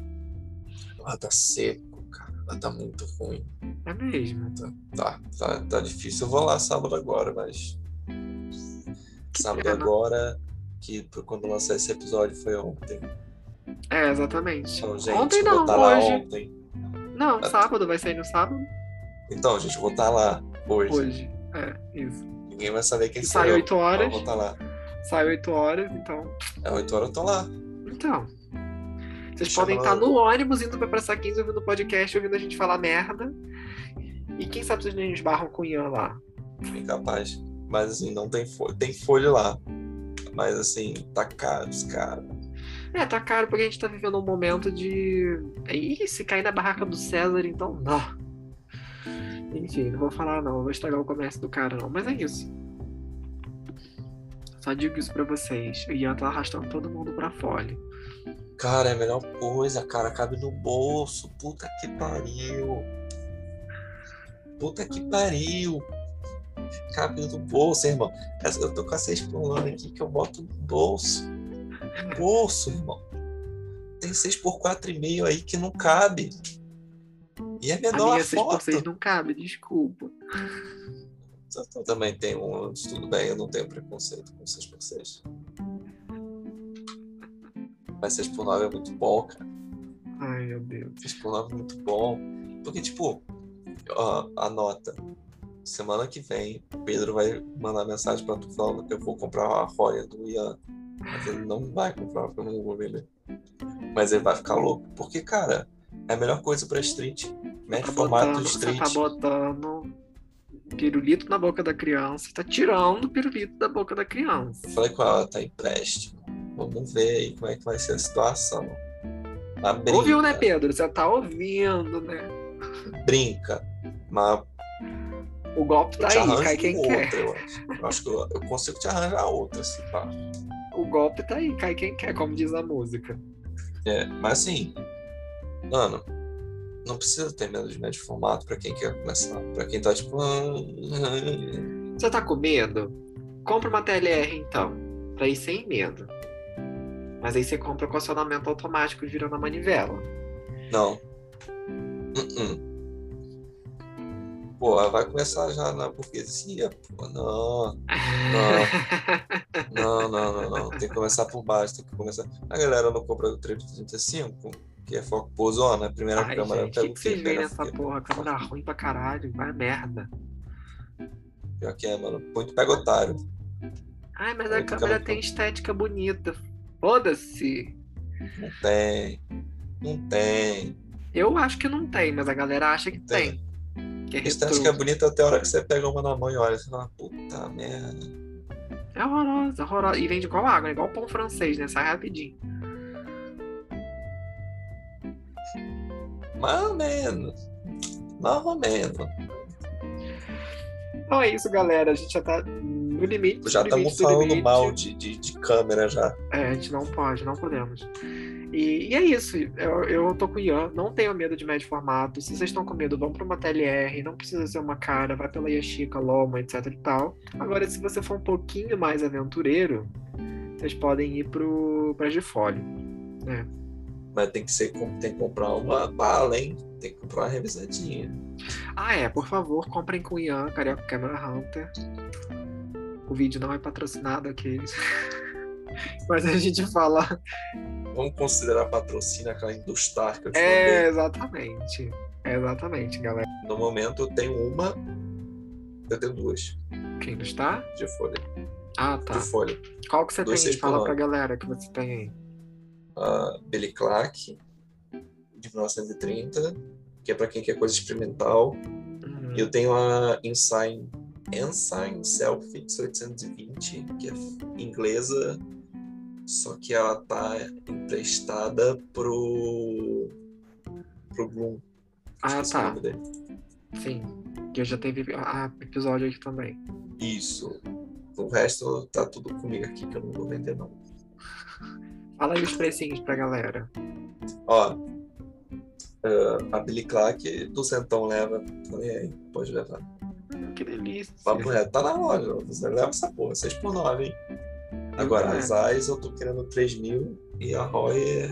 Lá tá seco, cara. Lá tá muito ruim. É mesmo. Tá, tá, tá difícil. Eu vou lá sábado agora, mas. Que sábado pena. agora, que quando lançar esse episódio foi ontem. É, exatamente. Então, gente, Ontem não, hoje. ontem. Não, Ah, sábado, vai sair no sábado? Então, gente, eu vou estar lá hoje. Hoje. É, isso. Ninguém vai saber quem sai eu. 8 mas horas. Eu vou estar lá. Sai 8 horas, então. É 8 horas eu tô lá. Então. Vocês Chama podem estar no ônibus indo pra Praça 15 ouvindo o podcast, ouvindo a gente falar merda. E quem sabe vocês nem esbarram com o Ian lá. Incapaz. Mas assim, não tem folha. Tem folha lá. Mas assim, tá caro, os caras. É, tá caro porque a gente tá vivendo um momento de. Ih, se cair na barraca do César, então não. Enfim, não vou falar não, vou estragar o comércio do cara não, mas é isso. Só digo isso pra vocês. O Ian tá arrastando todo mundo pra fora. Cara, é a melhor coisa, cara. Cabe no bolso. Puta que pariu. Puta que pariu. Cabe no bolso, irmão. Essa- Eu tô com a 6 por 9 aqui que eu boto no bolso. Bolso, irmão. Tem 6 por 4,5 aí que não cabe. E é A menor minha a 6x6 foto. não cabe, desculpa. Eu também tenho um, tudo bem, eu não tenho preconceito com 6 por 6 Mas 6 por 9 é muito bom, cara. Ai, meu Deus. 6 por 9 é muito bom. Porque, tipo, ó, anota. Semana que vem, o Pedro vai mandar mensagem pra tu falando que eu vou comprar a roia do Ian. Mas ele não vai comprar, porque eu não vou vender. Mas ele vai ficar louco. Porque, cara, é a melhor coisa pra street. Médio Tá formato botando, você street. tá botando pirulito na boca da criança, tá tirando o pirulito da boca da criança. Eu falei com ela, tá empréstimo. Vamos ver aí como é que vai ser a situação. Brinca, Ouviu, né, Pedro? Você tá ouvindo, né? brinca. Mas O golpe tá aí, cai quem outra, quer. eu acho. Eu acho que eu, eu consigo te arranjar outra, assim, tá? Golpe tá aí, cai quem quer, como diz a música. É, mas assim, mano, não precisa ter medo de médio formato pra quem quer começar. Pra quem tá tipo. "Ah, Você tá com medo? Compra uma TLR então, pra ir sem medo. Mas aí você compra com acionamento automático virando a manivela. Não. Uh-uh. Pô, vai começar já na burguesia, pô. Não. Não, não, não, não. Tem que começar por baixo, tem que começar. A galera não compra do 335, Que é foco posona, a primeira Ai, câmera gente, pega que, o que quê? vocês veem nessa porra? Câmera ruim pra caralho, vai merda. Pior que é, mano. Muito pega otário. Ai, mas a câmera câmera- tem estética bonita. Foda-se. Não tem. Não tem. Eu acho que não tem, mas a galera acha que tem. Tem. Que é estética é bonita até a hora que você pega uma na mão e olha. Você fala, puta merda. É horrorosa, horrorosa. E vende igual água, igual pão francês, né? Sai rapidinho. Mais ou menos. Mais ou menos. Então é isso, galera. A gente já tá no limite. Já estamos do falando limite. mal de, de, de câmera já. É, a gente não pode, não podemos. E, e é isso. Eu, eu tô com o Ian. Não tenho medo de médio formato. Se vocês estão com medo, vão pra uma TLR. Não precisa ser uma cara. Vai pela Yashica, Loma, etc e tal. Agora, se você for um pouquinho mais aventureiro, vocês podem ir pro, pra Gifólio. Mas tem que ser tem que comprar uma bala, hein? Tem que comprar uma revisadinha. Ah, é. Por favor, comprem com o Ian, Carioca Camera Hunter. O vídeo não é patrocinado aqui. Mas a gente fala. Vamos considerar patrocínio aquela Industar que eu É, exatamente. É, exatamente, galera. No momento eu tenho uma. Eu tenho duas Quem está? de folha. Ah, tá. De folha. Qual que você Dois tem aí? Fala pra galera que você tem aí. A Billy Clark, de 1930, que é pra quem quer coisa experimental. Uhum. E eu tenho a Ensign, Ensign Selfix 820, que é inglesa, só que ela tá emprestada pro pro Bloom. Ah, tá. Sim. Que já teve ah, episódio aqui também. Isso. O resto tá tudo comigo aqui que eu não vou vender não. Fala aí os precinhos pra galera. Ó, ah, a Billy Clark do Centão leva, nem aí, pode levar. Hum, que delícia. Papo reto, tá na loja, você leva essa porra, 6 por 9, hein? Agora, É. as AIS eu tô querendo 3 mil e a ROI é,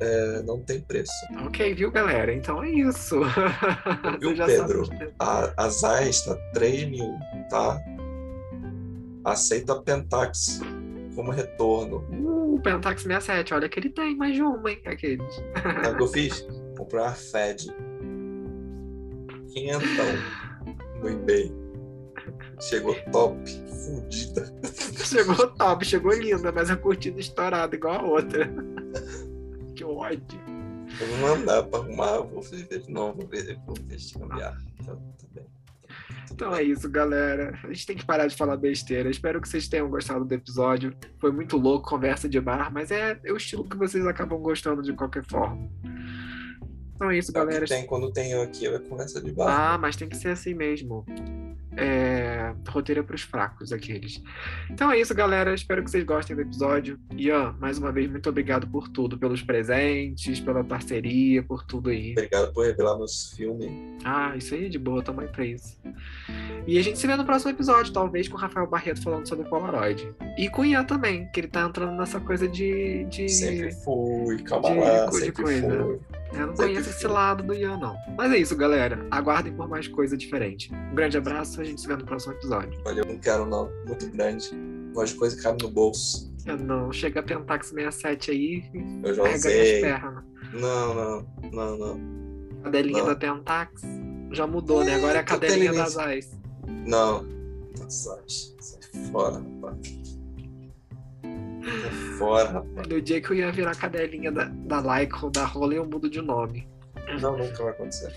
é, não tem preço. Ok, viu, galera? Então é isso. Viu, Pedro? A, as AIS tá 3 mil, tá? Aceita a Pentax como retorno. Uh, o Pentax 67, olha que ele tem mais de uma, hein? Aqueles. Sabe o que eu fiz? Comprei uma Fed. Quinhentão no eBay. Chegou top, fudida. Chegou top, chegou linda, mas a cortina estourada igual a outra. que ódio. Eu vou mandar pra arrumar, eu vou ver de novo, vou ver, se cambiar. Então, tá bem. Então é isso, galera. A gente tem que parar de falar besteira. Espero que vocês tenham gostado do episódio. Foi muito louco, conversa de bar, mas é o estilo que vocês acabam gostando de qualquer forma. Então é isso, É galera. tem quando tem eu aqui, é conversa de bar. Ah, mas tem que ser assim mesmo. É... Roteiro é pros fracos, aqueles. Então é isso, galera. Espero que vocês gostem do episódio. Ian, mais uma vez, muito obrigado por tudo. Pelos presentes, pela parceria, por tudo aí. Obrigado por revelar meus filmes. Ah, isso aí, de boa, aí pra isso. E a gente se vê no próximo episódio, talvez com o Rafael Barreto falando sobre Polaroid. E com o Ian também, que ele tá entrando nessa coisa de. de... Sempre fui, calma de lá, de sempre coisa. fui. Eu não sempre conheço esse lado do Ian, não. Mas é isso, galera. Aguardem por mais coisa diferente. Um grande abraço, a gente se vê no próximo episódio. Olha, eu não quero não, muito grande. Gosto de coisa que cabe no bolso. Eu não, chega a Pentax 67 aí Eu já carrega minhas usei. pernas. Não, não, não, não. Cadelinha Não. da Pentax já mudou, né? Agora é a cadelinha das AIS. Não. Nossa, sai fora, rapaz. É Fora, rapaz. No dia que eu ia virar cadelinha da, da Lycon, da Rola, eu mudo de nome. Não, nunca vai acontecer.